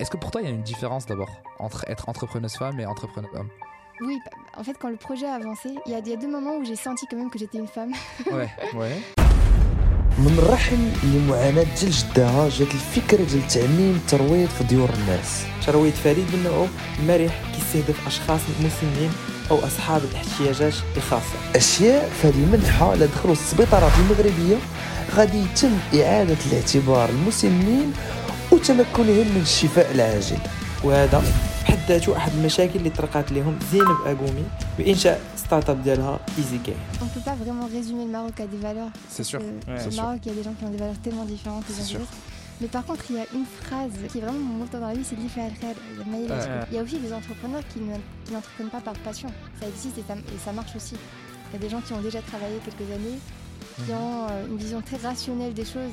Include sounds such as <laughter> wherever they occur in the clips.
Est-ce que pour toi, il y a une différence d'abord entre être entrepreneuse femme et entrepreneuse homme Oui, bah, en fait, quand le projet a avancé, il y, a- il y a deux moments où j'ai senti quand même que j'étais une femme. Ouais, ouais. من الرحم لمعاناة ديال جدها جات الفكرة ديال تعميم الترويض في ديور الناس ترويض فريد من نوعه مرح كيستهدف أشخاص مسنين أو أصحاب الاحتياجات الخاصة أشياء في هذه المنحة لا دخلوا السبيطارات المغربية غادي يتم إعادة الاعتبار المسنين وتمكنهم من الشفاء العاجل وهذا بحد ذاته أحد المشاكل اللي طرقات لهم زينب أقومي بإنشاء ستارت اب ديالها ايزي كاي On peut pas vraiment résumer le Maroc à des valeurs. C'est sûr. Euh, Ouais, au c'est Maroc, il y a des gens qui ont des valeurs tellement différentes les uns C'est des sûr. autres. Mais par contre, il y a une phrase qui est vraiment mon moteur dans la vie, c'est l'Ifa al-Khair, le maïl al-Khair. Ouais. Il y a aussi des entrepreneurs qui ne- qui n'entreprennent pas par passion. Ça existe et ça, et ça marche aussi. Il y a des gens qui ont déjà travaillé quelques années, qui Mhm. ont euh, une vision très rationnelle des choses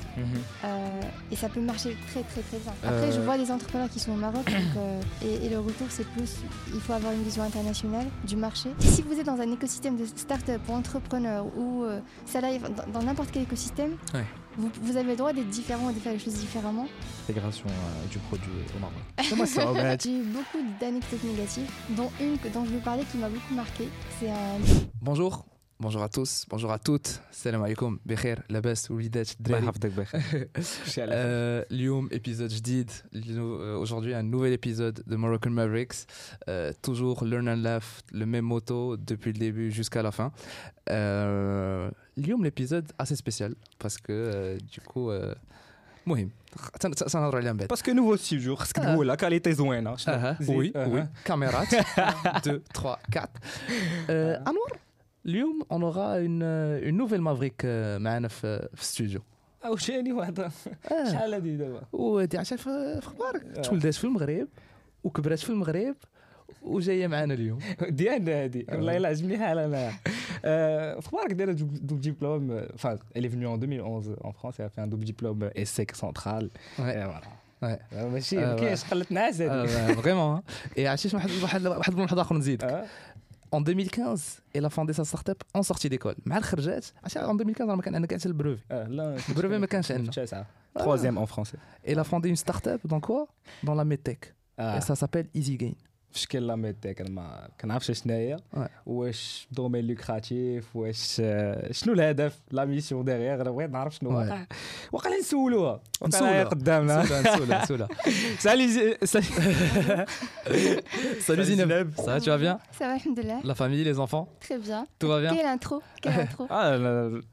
euh, et ça peut marcher très très très bien. Après, je Euh. vois des entrepreneurs qui sont au Maroc donc, euh, <coughs> et, et le retour c'est plus, il faut avoir une vision internationale du marché. Si vous êtes dans un écosystème de start-up ou entrepreneur ou euh, salarié, dans n'importe quel écosystème, Ouais. vous, vous avez le droit d'être différent et de faire les choses différemment. L'intégration euh, du produit au Maroc. <laughs> J'ai eu beaucoup d'anecdotes négatives, dont une dont je vais parler qui m'a beaucoup marqué. C'est un Bonjour. Bonjour à tous, bonjour à toutes. Salam alaikum, بخير, لاباس, وليدات, الله الدراري. يحفظك بخير Euh, اليوم épisode جديد. Euh, Aujourd'hui, un nouvel épisode de Moroccan Mavericks. Euh, toujours learn and laugh, le même motto depuis le début jusqu'à la fin. Euh, اليوم l'épisode assez spécial parce que euh, du coup euh, مهم سنهضروا عليها من بعد باسكو نوفو ستوديو خصك تقول لا كاليتي زوينه شنو؟ اها زيد. وي أها. وي كاميرات 2 3 4 آه، انور اليوم اون اورا اون اون نوفيل مافريك آه، معنا في في الاستوديو أو شاني واحد شحال هادي دابا ودي عشان في أخبارك آه. تولدات في المغرب وكبرات في المغرب وجايه معنا اليوم ديالنا هادي والله الا عجبني حال أنا آه، في أخبارك دايره دوبل ديبلوم enfin elle est venue en 2011 en France elle a fait un double diplôme ESSEC central Ouais. Et voilà Ouais. آه، ماشي آه، ما كاينش قلت نعاس هادي فريمون اي عرفتي واحد واحد واحد الملحظ اخر نزيد آه. En 2015, elle a fondé sa startup en sortie d'école. مع الخرجات عرفتي en 2015 راه ما كان عندنا كاع حتى البروفي. آه، لا البروفي ما كانش عندنا. تسعة troisième en français Elle a fondé une startup dans quoi Dans la medtech. آه. Et ça s'appelle Easy Gain. في شكل لا ميديك انا ما كنعرفش شنو هي Ouais. واش دومين لوكراتيف واش آه، شنو الهدف لا ميسيون ديغيغ انا بغيت نعرف شنو Ouais. واقع واقع نسولوها نسولوها. واقع قدامنا Soula, Soula, Soula. سالي <laughs> زي- سالي Salut Zineb. <laughs> Ça va, tu vas bien Ça va, alhamdoulilah. La famille, les enfants Très bien. Tout va bien Quelle intro Quelle <laughs> intro اه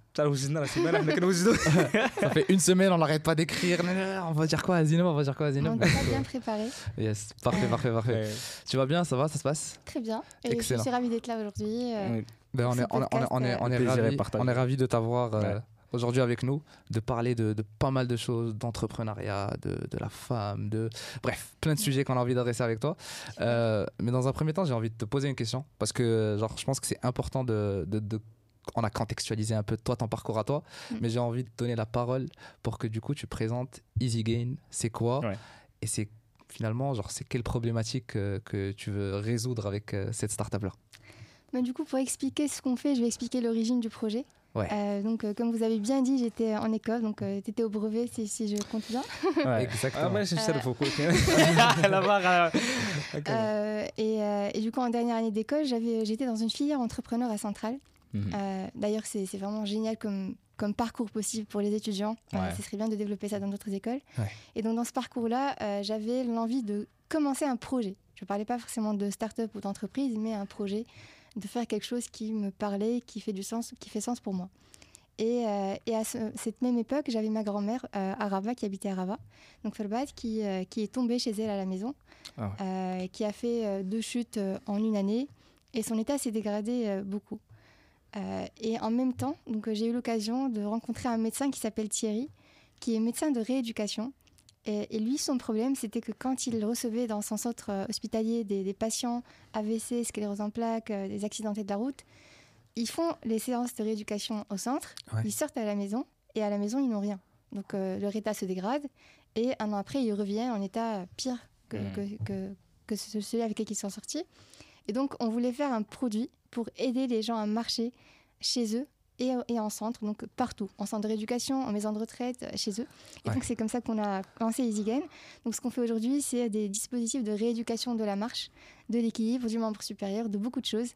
<laughs> Ça fait une semaine, on n'arrête pas d'écrire. On va dire quoi à Zino On va dire quoi à Zino On t'a bien préparé. Yes, parfait, parfait, parfait. Tu vas bien Ça va Ça se passe Très bien. Et Excellent. je suis ravie d'être là aujourd'hui. Euh, ben, on, est, on, ravis, de t'avoir. Euh, aujourd'hui avec nous, de parler de, pas mal de choses, d'entrepreneuriat, de, la femme, de bref, plein de sujets qu'on a envie d'adresser avec toi. Euh, mais dans un premier temps, j'ai envie de te poser une question parce que genre, je pense que c'est important de, on a contextualisé un peu toi, ton parcours à toi, mm. mais j'ai envie de donner la parole pour que du coup tu présentes Easy Gain, c'est quoi et c'est finalement genre c'est quelle problématique euh, que tu veux résoudre avec euh, cette startup là. Bah, du coup, pour expliquer ce qu'on fait, je vais expliquer l'origine du projet. Euh, donc, euh, comme vous avez bien dit, j'étais en école, donc euh, tu étais au brevet, si, si je compte bien. <laughs> ouais, exactement. Ah, moi, je sais le <laughs> <laughs> La barre. Et, et, du coup, en dernière année d'école, j'étais dans une filière entrepreneur à Centrale. Mhm. Euh, D'ailleurs, c'est vraiment génial comme, comme parcours possible pour les étudiants. Euh, ce serait bien de développer ça dans d'autres écoles. Ouais. Et donc, dans ce parcours-là, euh, j'avais l'envie de commencer un projet. Je ne parlais pas forcément de start-up ou d'entreprise, mais un projet, de faire quelque chose qui me parlait, qui fait du sens, qui fait sens pour moi. Et, et à ce- cette même époque, j'avais ma grand-mère à Rabat, qui habitait à Rabat, donc Ferbat, qui, qui est tombée chez elle à la maison, Ah qui a fait deux chutes en une année, et son état s'est dégradé beaucoup. Euh, et en même temps, donc euh, j'ai eu l'occasion de rencontrer un médecin qui s'appelle Thierry, qui est médecin de rééducation. Et, et lui, son problème, c'était que quand il recevait dans son centre euh, hospitalier des, des patients AVC, sclérose en plaques, euh, des accidentés de la route, ils font les séances de rééducation au centre, Ouais. ils sortent à la maison, et à la maison, ils n'ont rien. Donc euh, leur état se dégrade, et un an après, ils reviennent en état pire que, Mm. que, que, que ce- celui avec lequel ils sont sortis. Et donc, on voulait faire un produit pour aider les gens à marcher chez eux et, et en centre, donc partout, en centre de rééducation, en maison de retraite, euh, chez eux. Et Ouais. donc c'est comme ça qu'on a lancé EasyGain. Donc ce qu'on fait aujourd'hui, c'est des dispositifs de rééducation de la marche, de l'équilibre, du membre supérieur, de beaucoup de choses.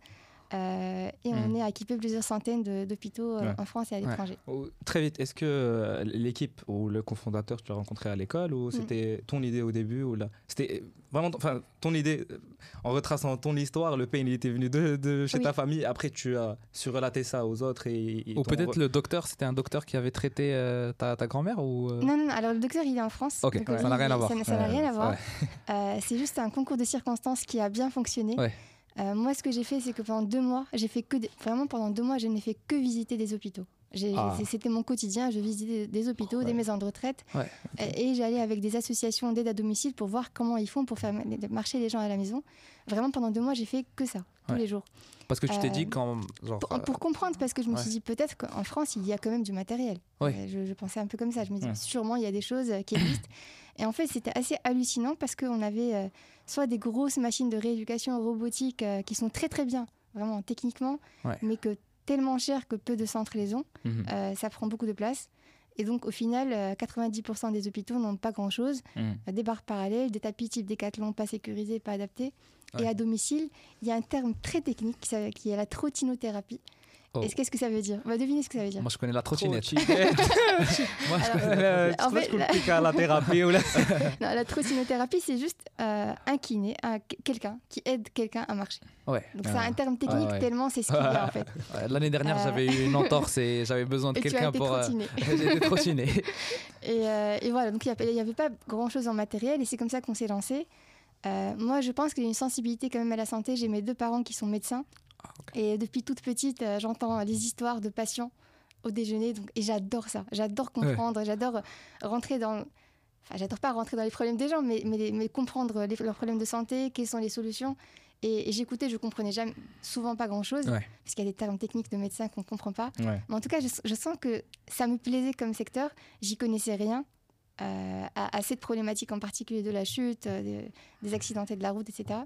Euh, et on Mhm. est à équiper plusieurs centaines d'hôpitaux euh, Ouais. en France et à l'étranger. Oh, Très vite, est-ce que euh, l'équipe ou le cofondateur, tu l'as rencontré à l'école ou c'était ton idée au début ou là C'était vraiment enfin, ton idée, en retraçant ton histoire, le pain il était venu de, de chez Oui. ta famille, après tu as su relater ça aux autres et. et Ou peut-être re- le docteur, c'était un docteur qui avait traité euh, ta, ta grand-mère ou euh, Non, non, non, alors le docteur, il est en France. Ok, donc, ouais, ça n'a rien à voir. Ça n'a- ça n'a Ouais, rien à voir. ouais. Euh, c'est juste un concours de circonstances qui a bien fonctionné. Ouais. Euh, moi, ce que j'ai fait, c'est que pendant deux mois, j'ai fait que des- vraiment pendant deux mois, je n'ai fait que visiter des hôpitaux. Ah. C'était mon quotidien. Je visitais des hôpitaux, Ouais. des maisons de retraite, Ouais, et, et j'allais avec des associations d'aide à domicile pour voir comment ils font pour faire ma- marcher les gens à la maison. Vraiment, pendant deux mois, j'ai fait que ça tous Ouais. les jours. Parce que tu t'es Euh, dit quand. Genre, Pour, euh, pour comprendre, parce que je me ouais. suis dit peut-être qu'en France, il y a quand même du matériel. Ouais. Euh, Je, je pensais un peu comme ça. Je me dis Ouais. sûrement il y a des choses euh, qui existent. <coughs> Et en fait, c'était assez hallucinant parce qu'on avait euh, soit des grosses machines de rééducation robotique euh, qui sont très très bien, vraiment techniquement, mais que tellement chères que peu de centres les ont. Euh, ça prend beaucoup de place. Et donc, au final, euh, 90% des hôpitaux n'ont pas grand-chose. Euh, Des barres parallèles, des tapis type décathlon pas sécurisés, pas adaptés. Ouais. Et à domicile, il y a un terme très technique qui, est la trottinothérapie. Oh. Est-ce qu'est-ce que ça veut dire? On va deviner ce que ça veut dire. Moi, je connais la trottinette. <laughs> <laughs> Moi, je Alors, connais- Euh, En fait, la- la thérapie ou la- <laughs> Non, la trottinothérapie, c'est juste euh, un kiné, un- quelqu'un qui aide quelqu'un à marcher. Ouais. Donc Ah. c'est un terme technique ouais. tellement c'est ce qu'il y a en fait. L'année dernière, Euh. j'avais eu une entorse et j'avais besoin de Et tu as quelqu'un été pour. euh, trottiné. J'ai été trottiné. Et, euh, et voilà, donc il n'y avait pas grand-chose en matériel et c'est comme ça qu'on s'est lancé. Euh, moi, je pense qu'il y a une sensibilité quand même à la santé. J'ai mes deux parents qui sont médecins. Ah. Et depuis toute petite, euh, j'entends les histoires de patients au déjeuner. Donc, et j'adore ça. J'adore comprendre. J'adore rentrer dans... Enfin, j'adore pas rentrer dans les problèmes des gens, mais, mais, comprendre les- leurs problèmes de santé, quelles sont les solutions. Et, et j'écoutais, je comprenais jamais, souvent pas grand-chose, Ouais. parce qu'il y a des termes techniques de médecins qu'on ne comprend pas. Ouais. Mais en tout cas, je, je sens que ça me plaisait comme secteur. J'y connaissais rien à, à cette problématique en particulier de la chute, euh, des, des accidentés de la route, etc.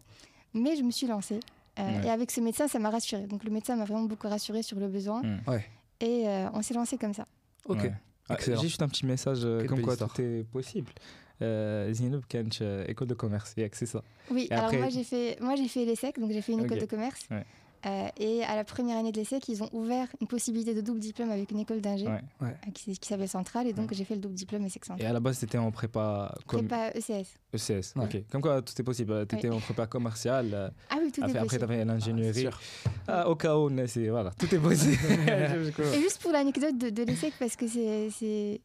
Mais je me suis lancée. Euh, Ouais. Et avec ce médecin, ça m'a rassurée. Donc le médecin m'a vraiment beaucoup rassurée sur le besoin. Mm. Ouais. Et euh, on s'est lancé comme ça. Ok. Ouais. Ah. J'ai juste un petit message euh, comme quoi histoire. tout est possible. Euh, Zinoub Kench, euh, école de commerce, Yak, c'est ça. Oui, Et alors après- moi j'ai fait, moi j'ai fait l'ESSEC, donc j'ai fait une école de commerce. Euh, et à la première année de l'ESSEC, ils ont ouvert une possibilité de double diplôme avec une école d'ingé Ouais. euh, qui, qui s'appelle Centrale. Et donc j'ai fait le double diplôme ESSEC Et Centrale. à la base, c'était en prépa comme Prépa ECS. ECS. Ouais. Ok. Comme quoi, tout est possible. Tu étais en prépa commerciale. euh, Ah oui, tout est après, après, possible. tu avais l'ingénierie. sûr. Ah, au cas où, essaie, voilà. Tout est possible. <laughs> Et juste pour l'anecdote de, de l'ESSEC, parce que c'est, c'est-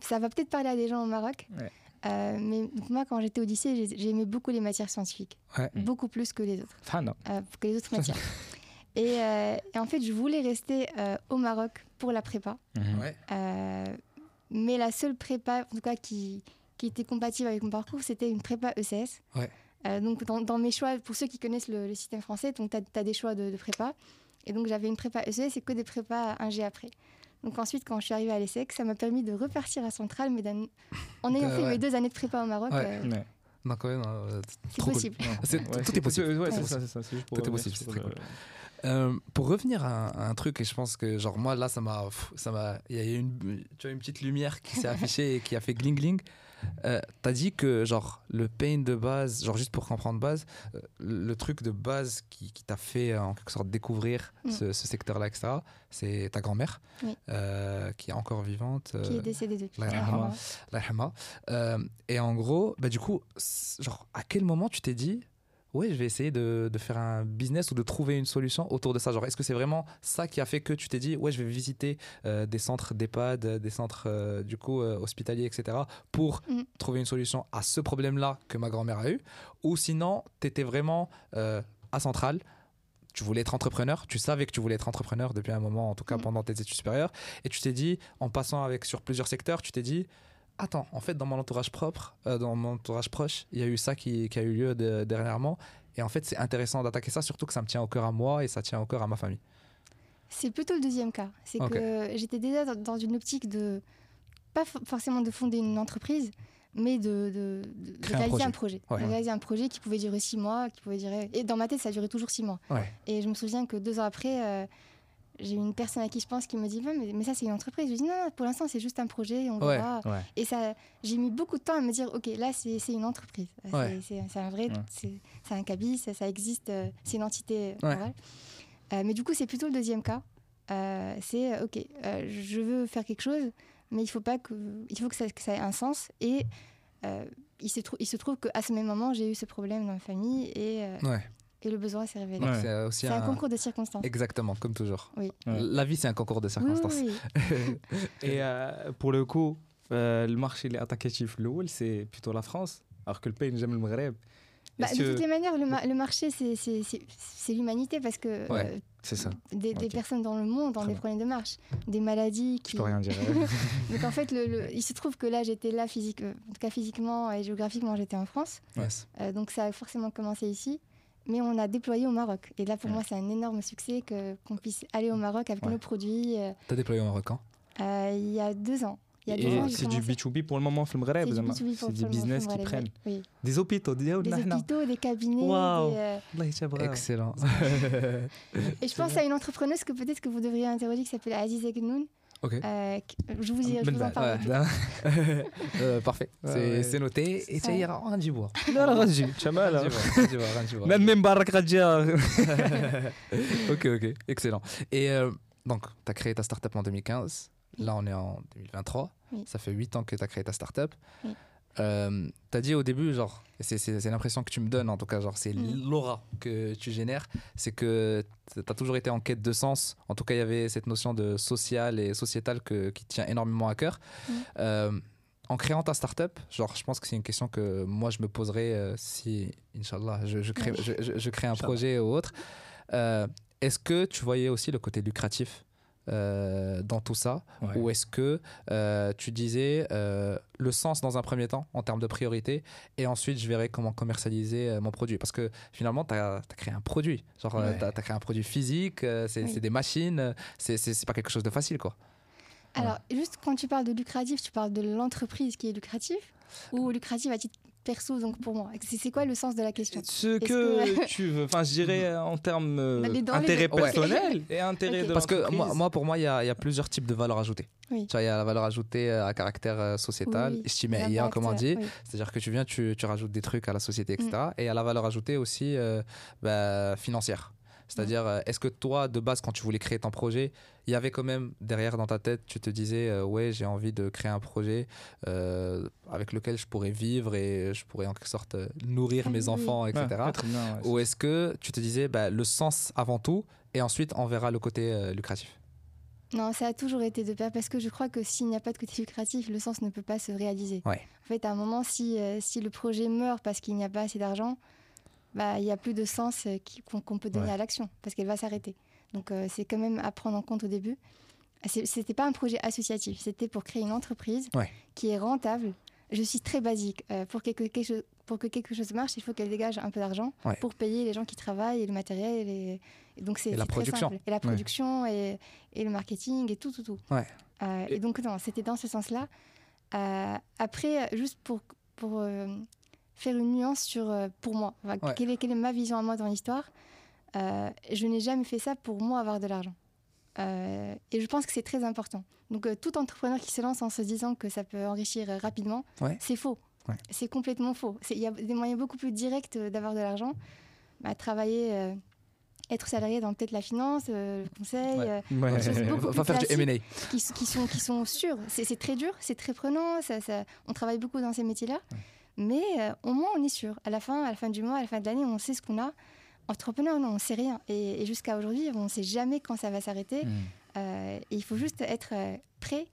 ça va peut-être parler à des gens au Maroc. Ouais. Euh, mais donc moi, quand j'étais au lycée, j'ai- j'aimais beaucoup les matières scientifiques, Ouais. Mm. beaucoup plus que les autres, Fana. euh, que les autres matières. <laughs> et, euh, et en fait, je voulais rester euh, au Maroc pour la prépa, Mhm. Ouais. Euh, mais la seule prépa, en tout cas, qui, qui était compatible avec mon parcours, c'était une prépa ECS. Ouais. Euh, donc dans, dans mes choix, pour ceux qui connaissent le, le système français, tu as, des choix de, de prépa. Et donc j'avais une prépa ECS et que des prépas 1G après. Donc ensuite, quand je suis arrivée à l'ESSEC, ça m'a permis de repartir à Centrale, mais en <laughs> ayant De- fait ouais. mes deux années de prépa au Maroc, Ouais. euh, Ouais. Donc, ouais, non, euh, c'est trop cool. possible. Ouais, tout est possible. Ouais, Tout est c'est ça, c'est ça. Tout est revenir possible, c'est très cool. Euh, pour revenir à, un- à un truc, et je pense que, genre, moi, là, ça m'a. pff, ça m'a Il y a eu une, tu vois, une petite lumière qui s'est <laughs> affichée et qui a fait gling gling. Euh, T'as dit que, genre, le pain de base, genre, juste pour comprendre base, euh, le truc de base qui, qui t'a fait, euh, en quelque sorte, découvrir Mm. ce, ce secteur-là, etc., c'est ta grand-mère, Oui. qui est encore vivante. Qui est décédé depuis. La et en gros, bah, du coup, genre, à quel moment tu t'es dit, ouais, je vais essayer de, de faire un business ou de trouver une solution autour de ça Genre, est-ce que c'est vraiment ça qui a fait que tu t'es dit, ouais, je vais visiter euh, des centres d'EHPAD, des centres, euh, du coup, euh, hospitaliers, etc., pour Mm. trouver une solution à ce problème-là que ma grand-mère a eu? Ou sinon, tu étais vraiment à Centrale tu voulais être entrepreneur, tu savais que tu voulais être entrepreneur depuis un moment, en tout cas Mm. pendant tes études supérieures, et tu t'es dit, en passant avec sur plusieurs secteurs, tu t'es dit, attends, en fait, dans mon entourage propre, euh, dans mon entourage proche, il y a eu ça qui, qui a eu lieu de- dernièrement. Et en fait, c'est intéressant d'attaquer ça, surtout que ça me tient au cœur à moi et ça tient au cœur à ma famille. C'est plutôt le deuxième cas. C'est que j'étais déjà dans- dans une optique de, pas for- forcément de fonder une entreprise, mais de, de, de- de Créer un réaliser projet. un projet. Ouais. De réaliser un projet qui pouvait durer six mois, qui pouvait durer... Et dans ma tête, ça duré toujours six mois. Ouais. Et je me souviens que deux ans après, euh, j'ai une personne à qui je pense qui me dit mais, mais ça c'est une entreprise. Je lui dis non, non, pour l'instant c'est juste un projet, on Ouais. verra. Ouais. Et ça, j'ai mis beaucoup de temps à me dire ok là c'est une entreprise, C'est- Ouais. c'est c'est un vrai, c'est un cabis, ça, ça existe, euh, c'est une entité morale. Euh, mais du coup c'est plutôt le deuxième cas. Euh, c'est euh, ok, euh, je veux faire quelque chose, mais il faut pas que, il faut que ça, que ça ait un sens et euh, il se, il se trouve qu'à ce même moment, j'ai eu ce problème dans ma famille et, euh. Et le besoin s'est révélé. Ouais. C'est aussi C'est un concours de circonstances. Exactement, comme toujours. Oui. Ouais. La vie, c'est un concours de circonstances. oui, oui. <laughs> Et euh, pour le coup, euh, le marché les attaquatif l'oul, c'est plutôt la France, alors que le pays j'aime le Maghreb. Bah, de toutes les manières, le, ma- le marché, c'est- c'est c'est- c'est l'humanité parce que Ouais. euh, C'est ça. des, personnes dans le monde ont des problèmes de marche, des maladies Je qui. peux rien dire. <laughs> Donc en <laughs> fait, le, le- il se trouve que là, j'étais là physique, euh, en tout cas physiquement et géographiquement, j'étais en France. Yes. Euh, donc ça a forcément commencé ici mais on a déployé au Maroc. Et là, pour moi, c'est un énorme succès que, qu'on puisse aller au Maroc avec nos produits. Euh, T'as déployé au Maroc quand? hein Il y a deux ans. C'est du B2B pour le moment au Maghreb. C'est des business qui prennent. Des hôpitaux, des, cabinets. Wow. Euh, Excellent. <laughs> et je pense à une entrepreneuse que peut-être que vous devriez interroger qui s'appelle Aziz Egnoun. Okay. Euh, je vous, y, je vous en parle. <laughs> euh, parfait, c'est noté. Et tu iras en Djibour. Non, non, Ranji, Chamal. Même même Barak Radja. <laughs> <laughs> Ok, ok, excellent. Et euh, donc, tu as créé ta startup en 2015. Là, on est en 2023. Oui. Ça fait 8 ans que tu as créé ta startup. Oui. Euh, tu as dit au début, genre, c'est l'impression que tu me donnes en tout cas, genre, c'est Mhm. l'aura que tu génères, c'est que tu as toujours été en quête de sens. En tout cas, il y avait cette notion de social et sociétal que, qui tient énormément à cœur. Mhm. Euh, en créant ta startup, genre, je pense que c'est une question que moi je me poserais euh, si, Inch'Allah, je, je, crée, je, crée un projet ou autre. Euh, est-ce que tu voyais aussi le côté lucratif euh, dans tout ça Ouais. Ou est-ce que euh, tu disais euh, le sens dans un premier temps en termes de priorité et ensuite je verrai comment commercialiser euh, mon produit Parce que finalement, tu as, créé un produit. Genre, Ouais. tu as, créé un produit physique, c'est Oui. des machines, c'est c'est- c'est pas quelque chose de facile quoi. Alors, juste quand tu parles de lucratif, tu parles de l'entreprise qui est lucrative ou lucrative à titre perso, donc pour moi C'est quoi le sens de la question? Ce que, que- <laughs> tu veux, enfin je dirais euh, en termes euh, les- dans les intérêt deux. Ouais. personnel <laughs> et intérêt de Parce que moi, pour moi, il y, a il y a plusieurs types de valeurs ajoutées. Oui. Tu vois, il y a la valeur ajoutée euh, à caractère sociétal, Oui, comme on dit. oui. C'est-à-dire que tu viens, tu, tu rajoutes des trucs à la société, etc. Mm. Et à la valeur ajoutée aussi euh, bah, financière. C'est-à-dire, euh, est-ce que toi, de base, quand tu voulais créer ton projet, il y avait quand même derrière dans ta tête, tu te disais, euh, ouais, j'ai envie de créer un projet euh, avec lequel je pourrais vivre et je pourrais en quelque sorte nourrir <laughs> mes enfants, etc. ouais, très bien, ouais. Ou est-ce que tu te disais, bah, le sens avant tout, et ensuite on verra le côté euh, lucratif? Non, ça a toujours été de pair parce que je crois que s'il n'y a pas de côté lucratif, le sens ne peut pas se réaliser. Ouais. En fait, à un moment, si, si le projet meurt parce qu'il n'y a pas assez d'argent, bah, il n'y a plus de sens euh, qu'on peut donner Ouais. à l'action parce qu'elle va s'arrêter. Donc, euh, c'est quand même à prendre en compte au début. C'était pas un projet associatif, c'était pour créer une entreprise Ouais. qui est rentable. Je suis très basique. Euh, pour, quelque, quelque chose, pour que quelque chose marche, il faut qu'elle dégage un peu d'argent Ouais. pour payer les gens qui travaillent et le matériel. Et, et donc, c'est Et la production. simple. Et la production et, et le marketing et tout, tout, tout. Euh, et donc, non, c'était dans ce sens-là. Après, juste pour, pour faire une nuance sur, euh, pour moi, Enfin, Ouais. quelle, est, quelle est ma vision à moi dans l'histoire, euh, je n'ai jamais fait ça pour moi avoir de l'argent. Euh, et je pense que c'est très important. Donc, tout entrepreneur qui se lance en se disant que ça peut enrichir rapidement, Ouais. c'est faux. Ouais. C'est complètement faux. Il y a des moyens beaucoup plus directs d'avoir de l'argent. Bah, travailler, être salarié dans peut-être la finance, euh, le conseil, Ouais. euh, Ouais. quelque chose de beaucoup plus faire du M&A. qui, sont, qui sont sûrs. C'est très dur, c'est très prenant, ça, ça- on travaille beaucoup dans ces métiers-là. Mais euh, au moins, on est sûr. À la fin, à la fin du mois, à la fin de l'année, on sait ce qu'on a. Entrepreneur, non, on sait rien. Et, et jusqu'à aujourd'hui, on ne sait jamais quand ça va s'arrêter. Mm. Euh, et il faut juste être euh, prêt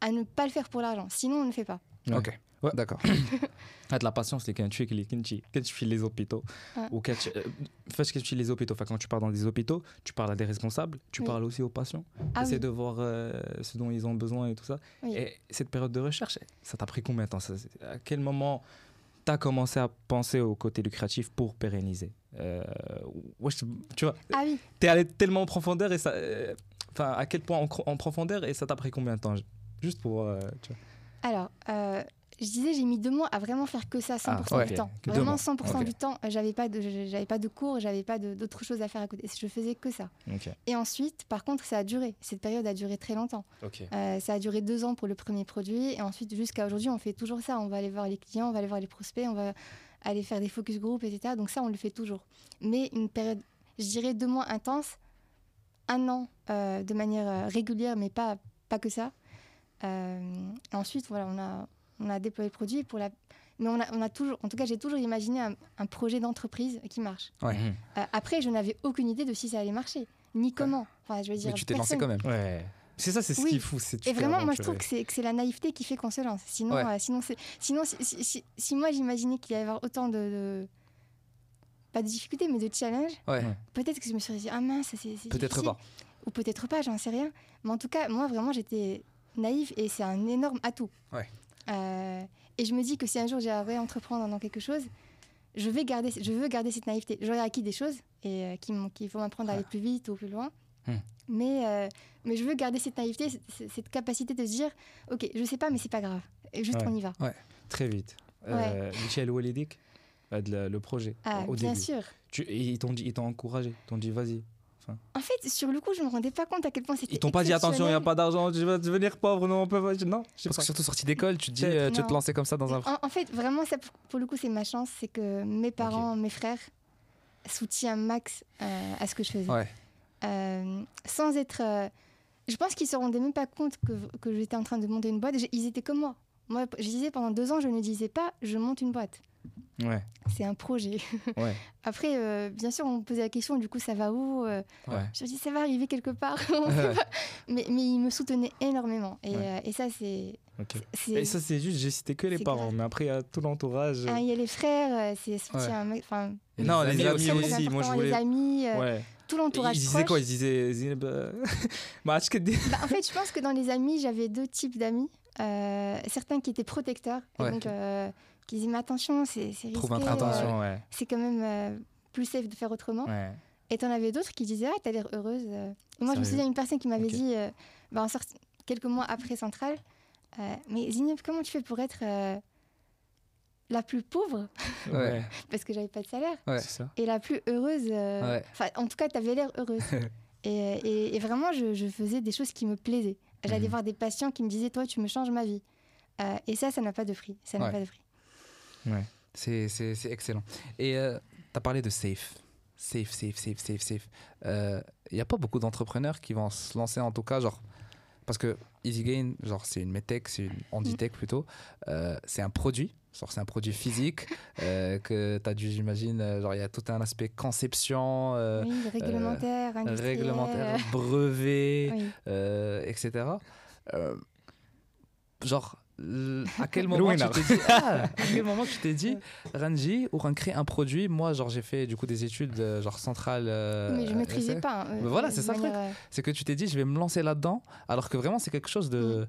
à ne pas le faire pour l'argent. Sinon, on ne le fait pas. Ouais. Ok, Ouais. D'accord. <coughs> De la patience, les kinchi, les kinchi, kinchi les hôpitaux. Ou euh, fais kinchi les hôpitaux. Enfin, quand tu pars dans des hôpitaux, tu parles à des responsables, tu parles aussi aux patients. Ah, Essaie de voir euh, ce dont ils ont besoin et tout ça. Et cette période de recherche, ça t'a pris combien de temps? À quel moment t'as commencé à penser au côté lucratif pour pérenniser? Euh, tu vois, ah, t'es allé tellement en profondeur et ça. Enfin, à quel point en, profondeur et ça t'a pris combien de temps? Juste pour. Alors je disais, j'ai mis deux mois à vraiment faire que ça 100% Ah, du temps. Que Vraiment mois. 100% Ok. du temps. J'avais pas de, j'avais pas de cours, j'avais pas d'autres choses à faire à côté. Je faisais que ça. Et ensuite, par contre, ça a duré. Cette période a duré très longtemps. Euh, ça a duré deux ans pour le premier produit. Et ensuite, jusqu'à aujourd'hui, on fait toujours ça. On va aller voir les clients, on va aller voir les prospects, on va aller faire des focus group, etc. Donc ça, on le fait toujours. Mais une période, je dirais deux mois intense, un an euh, de manière euh, régulière, mais pas, pas que ça. Euh, ensuite, voilà, on a, on a déployé le produit pour la... Mais on a, on a toujours, en tout cas, j'ai toujours imaginé un, un projet d'entreprise qui marche. Ouais. Mhm. Euh, après, je n'avais aucune idée de si ça allait marcher, ni comment. Enfin, je veux dire, Mais tu t'es lancé quand même. Ouais. C'est ça, c'est ce Oui. qui est fou. et vraiment, moi, je trouve que c'est, que c'est la naïveté qui fait qu'on se lance. Sinon, Ouais. euh, sinon, c'est, sinon si, si- si- si moi, j'imaginais qu'il y allait y avoir autant de, de- Pas de difficultés, mais de challenges, Ouais. Peut-être que je me serais dit, ah mince, c'est, Peut-être pas. Ou peut-être pas, j'en sais rien. Mais en tout cas, moi, vraiment, j'étais naïve et c'est un énorme atout. Ouais. Euh, et je me dis que si un jour j'ai à réentreprendre dans quelque chose, je, vais garder, je veux garder cette naïveté. J'aurais acquis des choses et euh, qui faut m'apprendre à aller plus vite ou plus loin. Hmm. Mais, euh, mais je veux garder cette naïveté, cette, cette capacité de se dire, ok, je sais pas, mais c'est pas grave. Et juste Ouais. on y va. Très vite. Euh, Michel Walidik, la- le projet, Ah, au bien début. sûr. Tu- ils t'ont encouragé, ils t'ont dit vas-y. En fait, sur le coup, je me rendais pas compte à quel point c'était. Ils t'ont pas dit attention, il n'y a pas d'argent, tu vas devenir pauvre, non, on peut pas. Non, Parce pas. que surtout sorti d'école, tu te dis, C'est- euh, tu vas te lancer comme ça dans un. En, en fait, vraiment, ça, pour, pour le coup, c'est ma chance. C'est que mes parents, mes frères soutiennent un max euh, à ce que je faisais. Ouais. Euh, sans être. euh, je pense qu'ils se rendaient même pas compte que, que j'étais en train de monter une boîte. J'ai- Ils étaient comme moi. Moi, je disais pendant deux ans, je ne disais pas je monte une boîte. Ouais, C'est un projet. <laughs> ouais, Après, euh, bien sûr, on me posait la question du coup, ça va où Euh, ouais. Je me dis ça va arriver quelque part. <laughs> Mais, mais ils me soutenaient énormément. Et, Ouais. euh, et ça, c'est. Et ça, c'est juste, j'ai cité que les parents, grave. mais après, il y a tout l'entourage. Ah, Il y a les frères, c'est soutien. un mec- Enfin, Non, les amis amis aussi. Moi, je les voulais. amis, euh, Ouais. tout Ils l'entourage disaient proche. quoi Ils disaient. Bah, <laughs> dis- Bah, en fait, je pense que dans les amis, j'avais deux types d'amis. Euh, certains qui étaient protecteurs, donc euh, qui disaient mais attention, c'est risqué, Trouve un euh, ouais. c'est quand même euh, plus safe de faire autrement. Ouais. Et t'en avais d'autres qui disaient ah t'as l'air heureuse. euh. Et moi je me souviens d'une personne qui m'avait dit euh, bah, en sorti- quelques mois après Centrale, euh, mais Zineb comment tu fais pour être euh, la plus pauvre? Ouais. <laughs> parce que j'avais pas de salaire Ouais. C'est ça. et la plus heureuse. euh, Ouais. Enfin, en tout cas, tu avais l'air heureuse. <laughs> et, et- et vraiment, je, je faisais des choses qui me plaisaient. J'allais Mhm. voir des patients qui me disaient Toi, tu me changes ma vie. Euh, et ça, ça n'a pas de prix. Ça n'a Ouais. pas de prix. C'est c'est- c'est excellent. Et tu as parlé de safe. Safe, safe, safe, safe, safe. Il n'y a pas beaucoup d'entrepreneurs qui vont se lancer en tout cas, genre. Parce que EasyGain, genre, c'est une medtech, c'est une handitech plutôt. Euh, c'est un produit, genre, c'est un produit physique <laughs> euh, que tu as dû, j'imagine, euh, genre, il y a tout un aspect conception, euh, oui, réglementaire, brevet, Oui. euh, etc. Euh, genre, à quel <laughs> moment tu t'es dit, ah, à quel moment tu t'es dit, <laughs> Ranji, on va créer un produit. Moi, genre, j'ai fait du coup des études, euh, genre centrale. euh, mais je maîtrisais pas. hein, euh, Mais voilà, c'est ça manière, euh, C'est que tu t'es dit, je vais me lancer là-dedans, alors que vraiment, c'est quelque chose de.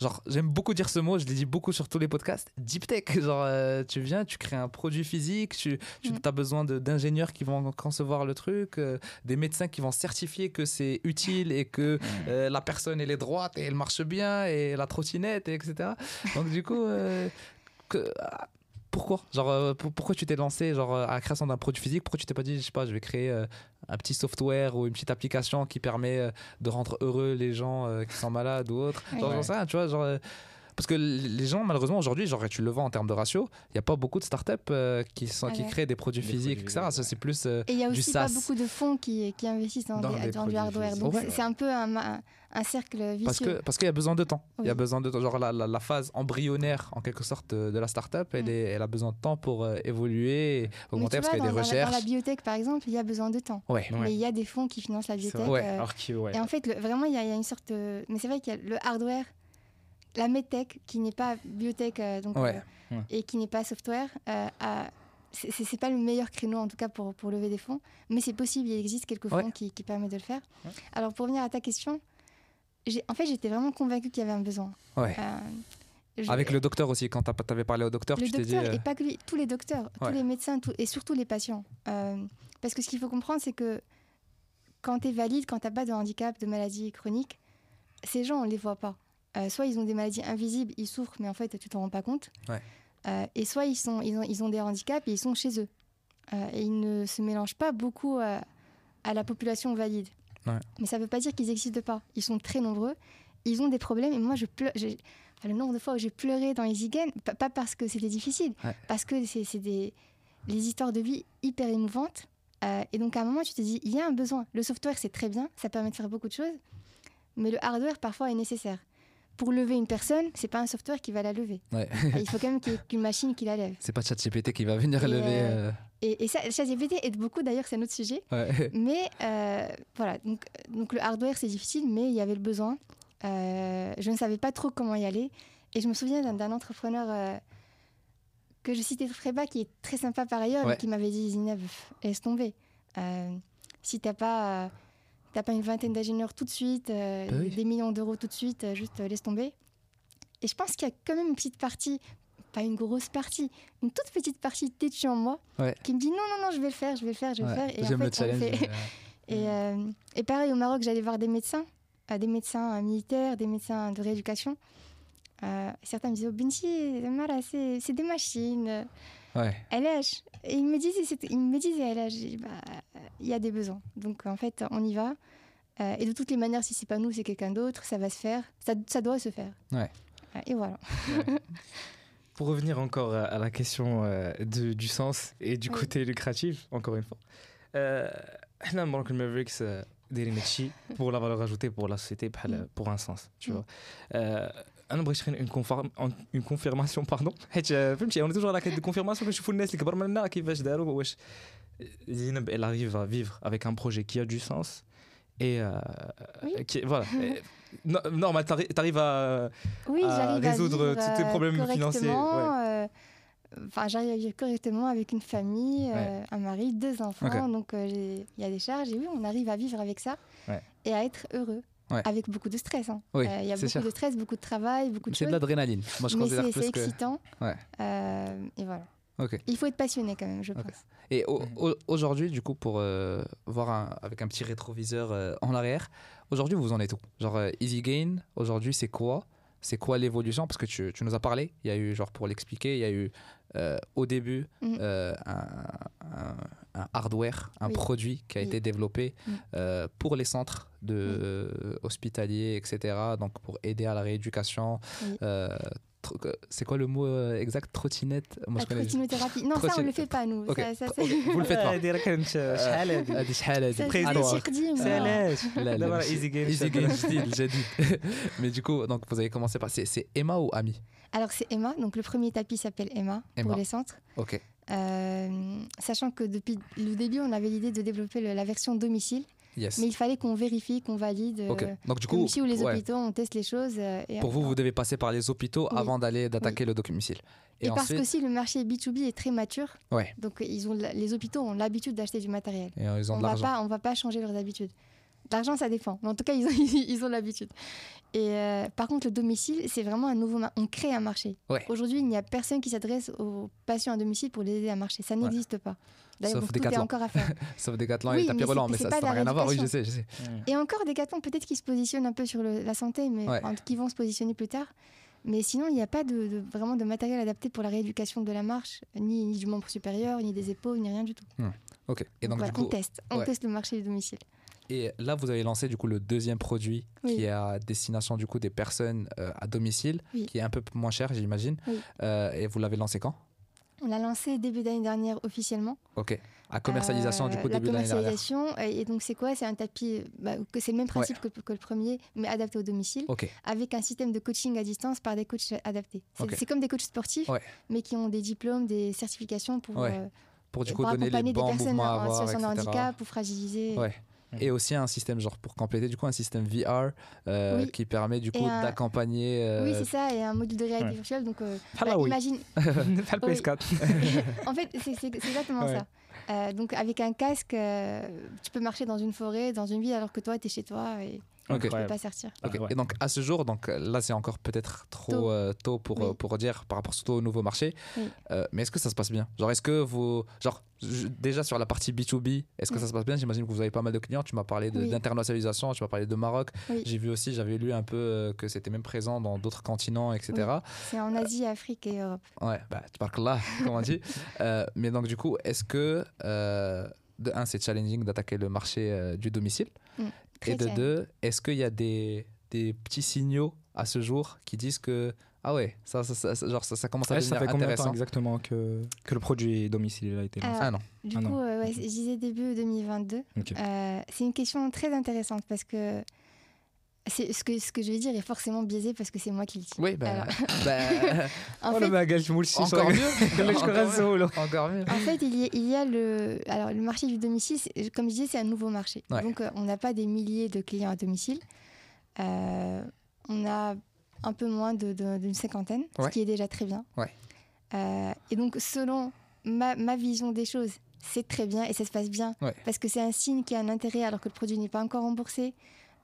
Genre, j'aime beaucoup dire ce mot, je l'ai dit beaucoup sur tous les podcasts. Deep tech, <laughs> genre, euh, tu viens, tu crées un produit physique, tu, tu Mm. as besoin d'ingénieurs qui vont concevoir le truc, euh, des médecins qui vont certifier que c'est utile et que euh, la personne, elle est droite et elle marche bien, et la trottinette, et etc. Donc, du coup, que- pourquoi genre, euh, pour- Pourquoi tu t'es lancé genre, euh, à la création d'un produit physique? Pourquoi tu t'es pas dit, je sais pas, je vais créer euh, un petit software ou une petite application qui permet de rendre heureux les gens qui sont malades ou autres Genre, Ouais. sais rien, tu vois, genre. Euh, parce que les gens, malheureusement, aujourd'hui, genre, tu le vois en termes de ratio, il n'y a pas beaucoup de startups euh, qui, sont, qui Ouais. créent des produits Des physiques, produits, etc. Ça, ouais. c'est plus. euh, Et il y a aussi pas beaucoup de fonds qui, qui investissent dans, Dans des- des dans du hardware. physiques. Donc Ouais. c'est- un peu un, un- un cercle vicieux. Parce que parce qu'il y a besoin de temps. Il y a besoin de temps. Genre la, la, la phase embryonnaire en quelque sorte de, de la startup, elle, Mm. est, elle a besoin de temps pour euh, évoluer, et augmenter tu parce qu'il y a vois, des dans la- dans recherches. la biotech, par exemple, il y a besoin de temps. Mais il y a des fonds qui financent la biotech. vrai. euh, Alors que, ouais. Et en fait, le- vraiment, il y, a il y a une sorte. Mais c'est vrai qu'il y a le hardware, la medtech, qui n'est pas biotech euh, donc, Ouais. euh, Ouais. et qui n'est pas software, euh, a- c'est- pas le meilleur créneau en tout cas pour, pour lever des fonds, mais c'est possible, il existe quelques fonds Ouais. qui, qui permettent de le faire. Ouais. Alors pour revenir à ta question, en fait j'étais vraiment convaincue qu'il y avait un besoin. Ouais. Euh, je- Avec le docteur aussi, quand tu avais parlé au docteur, le tu t'es dit. euh, et pas que lui, tous les docteurs, tous les médecins, tout- et surtout les patients. Euh, parce que ce qu'il faut comprendre, c'est que quand tu es valide, quand tu n'as pas de handicap, de maladie chronique, ces gens, on ne les voit pas. Euh, soit ils ont des maladies invisibles, ils souffrent, mais en fait, tu t'en rends pas compte. Ouais. Euh, et soit ils, sont, ils, ont, ils ont des handicaps et ils sont chez eux. Euh, et ils ne se mélangent pas beaucoup à, à la population valide. Ouais. Mais ça ne veut pas dire qu'ils n'existent pas. Ils sont très nombreux. Ils ont des problèmes. Et moi, je pleure. enfin, le nombre de fois où j'ai pleuré dans les Igen, pas, parce que c'était difficile, Ouais. parce que c'est c'est des les histoires de vie hyper émouvantes. Euh, et donc, à un moment, tu te dis, il y a un besoin. Le software, c'est très bien, ça permet de faire beaucoup de choses. Mais le hardware, parfois, est nécessaire. Pour lever une personne, c'est pas un software qui va la lever. Ouais. Il faut <laughs> quand même qu'il y ait une machine qui la lève. C'est pas ChatGPT qui va venir Et, lever. euh, euh, Et, et ça, ChatGPT aide beaucoup, d'ailleurs, c'est un autre sujet. ouais. <laughs> Mais euh, voilà, donc, donc le hardware, c'est difficile, mais il y avait le besoin. Euh, je ne savais pas trop comment y aller. Et je me souviens d'un- entrepreneur que je citais très bas, qui est très sympa par ailleurs, Ouais. mais qui m'avait dit Zineb, laisse tomber. Si tu n'as pas, t'as pas une vingtaine d'ingénieurs tout de suite, euh, Bah oui. des millions d'euros tout de suite, euh, juste euh, laisse tomber. Et je pense qu'il y a quand même une petite partie, pas une grosse partie, une toute petite partie têtue en moi, Ouais. qui me dit non, non, non, je vais le faire, je vais le faire, je vais le faire. Et en J'aime le fait, le <laughs> Et, et pareil, au Maroc, j'allais voir des médecins, des médecins militaires, des médecins de rééducation. Certains me disaient, oh, Binti, c'est des machines. Ouais. LH. Et ils me disaient, ils me. Bah, il y a des besoins. Donc en fait, on y va. Euh, et de toutes les manières, si c'est pas nous, c'est quelqu'un d'autre, ça va se faire. Ça, doit se faire. Ouais. et voilà. <laughs> Pour revenir encore à, la question euh, du sens et du côté lucratif, encore une fois. Euh, Mavericks, euh, pour la valeur ajoutée pour la société, mm. pour un sens, tu mm. vois. Euh, انا بغيت غير une conform- une confirmation pardon حيت آه، فهمتي اون توجور على كاين دي كونفيرماسيون كنشوفوا الناس اللي كبر منا كيفاش داروا واش زينب elle arrive à vivre avec un projet qui a du sens et euh, Oui. qui, voilà <laughs> Et, no- normal t'arri- t'arrives à Oui, à j'arrive à résoudre vivre, tous tes euh, problèmes financiers, correctement, euh, Enfin, j'arrive à vivre correctement avec une famille, euh, Ouais. un mari, deux enfants. Ok. Donc, euh, j'ai- il y a des charges. Et oui, on arrive à vivre avec ça Ouais. et à être heureux. Ouais. Avec beaucoup de stress. hein. Oui, Euh, Il y a beaucoup sûr. de stress, beaucoup de travail, beaucoup de C'est de choses. l'adrénaline. Moi, je mais considère c'est que. excitant. Ouais. Euh, et voilà. Il faut être passionné quand même, je pense. Et au- au- aujourd'hui, du coup, pour euh, voir un- avec un petit rétroviseur euh, en arrière, aujourd'hui, vous en êtes où? Genre, euh, Easy Gain, aujourd'hui, c'est quoi? C'est quoi l'évolution? Parce que tu, tu nous as parlé, il y a eu, genre, pour l'expliquer, il y a eu euh, au début mm. euh, un, hardware, un produit qui a été développé mm. euh, pour les centres de, mm. hospitaliers, etc. Donc pour aider à la rééducation. c'est quoi le mot exact? Trottinette? Moi, je Non, ça, on ne le fait pas, nous. Vous le faites pas. Easy Mais du coup, vous avez. C'est Emma ou Ami alors, c'est Emma. Donc, le premier tapis s'appelle Emma, Emma. pour les centres. ok Euh, sachant que depuis le début, on avait l'idée de développer le- la version domicile, yes mais il fallait qu'on vérifie, qu'on valide. euh, donc du coup ou les ouais, hôpitaux, on teste les choses. euh, et pour vous vous devez passer par les hôpitaux Oui. avant d'aller d'attaquer le domicile Et, et, parce que aussi le marché B2B est très mature, ouais donc ils ont, la- les hôpitaux ont l'habitude d'acheter du matériel. et ils ont On de va pas, on va pas changer leurs habitudes. L'argent, ça dépend. Mais en tout cas, ils ont, <laughs> ils ont l'habitude. Et euh, par contre, le domicile, c'est vraiment un nouveau. On crée un marché. Ouais. Aujourd'hui, il n'y a personne qui s'adresse aux patients à domicile pour les aider à marcher. Ça n'existe pas. D'ailleurs, Sauf tout est encore à faire. <laughs> sauf Decathlon Oui, et tapis c'est- mais ça n'a rien à voir oui je sais je sais Et encore, Decathlon, peut-être qu'ils se positionnent un peu sur le- la santé, mais Ouais. enfin, qu'ils vont se positionner plus tard. Mais sinon, il n'y a pas de, de- vraiment de matériel adapté pour la rééducation de la marche, ni, ni du membre supérieur, ni des épaules, ni rien du tout. ok et donc voilà, du coup on teste. On teste le marché du domicile. Et là vous avez lancé du coup le deuxième produit Oui. qui est à destination du coup des personnes euh, à domicile Oui. qui est un peu moins cher j'imagine Oui. Euh, et vous l'avez lancé quand? On l'a lancé début d'année dernière officiellement. ok à commercialisation du Euh, coup la début de l'année dernière commercialisation. Et, donc, c'est quoi? C'est un tapis, bah, que c'est le même principe que, que le premier, mais adapté au domicile, ok avec un système de coaching à distance par des coachs adaptés. C'est comme des coachs sportifs, Ouais. mais qui ont des diplômes, des certifications pour, Ouais. euh, pour du pour coup donner les accompagner des bons personnes mouvements à en avoir situation de handicap ou fragilisées. Ouais. Et aussi un système, genre pour compléter, du coup, un système VR euh, qui permet du coup d'accompagner. Euh, oui, c'est ça, et un module de réalité ouais. virtuelle. Donc, euh, <laughs> bah, <laughs> oui. imagine. Pas le PS4. en fait, c'est exactement ça. Euh, donc, avec un casque, tu peux marcher dans une forêt, dans une ville, alors que toi, tu es chez toi. Donc, je ne peux pas sortir. Ok. Ah, ouais. Et donc à ce jour, donc là c'est encore peut-être trop Tôt. euh, tôt pour, Oui. euh, pour dire par rapport surtout au nouveau marché. Oui. Euh, mais est-ce que ça se passe bien? Genre est-ce que vous genre déjà sur la partie B2B, est-ce que Oui. ça se passe bien? J'imagine que vous avez pas mal de clients. Tu m'as parlé d'internationalisation, tu m'as parlé de Maroc. Oui. J'ai vu aussi, j'avais lu un peu euh, que c'était même présent dans d'autres continents, etc. C'est en Asie, Afrique et Europe. Ouais, bah, tu parles là, <laughs> comme on dit. Euh, mais donc, du coup, est-ce que, euh, de un, c'est challenging d'attaquer le marché euh, du domicile Très Et de deux, est-ce qu'il y a des, des petits signaux à ce jour qui disent que, ah ouais, ça, ça, ça- ça- genre, ça, ça commence à Ouais, devenir ça fait combien de temps intéressant? exactement que, que le produit domicile a été lancé? Alors, Ah non. Du Ah coup, non. euh, ouais, je disais début 2022. Ok. Euh, c'est une question très intéressante parce que c'est ce que ce que je vais dire est forcément biaisé parce que c'est moi qui le dis. Oui, bah, Alors, <laughs> bah, <laughs> en, Oh fait, <laughs> le encore mieux. Encore mieux. en fait, il y a, il y a le alors le marché du domicile. Comme je disais, c'est un nouveau marché. Ouais. Donc, euh, on n'a pas des milliers de clients à domicile. Euh, on a un peu moins de- de- d'une cinquantaine, Ouais. ce qui est déjà très bien. Ouais. Euh, et donc, selon ma, ma vision des choses, c'est très bien et ça se passe bien Ouais. parce que c'est un signe qui a un intérêt alors que le produit n'est pas encore remboursé.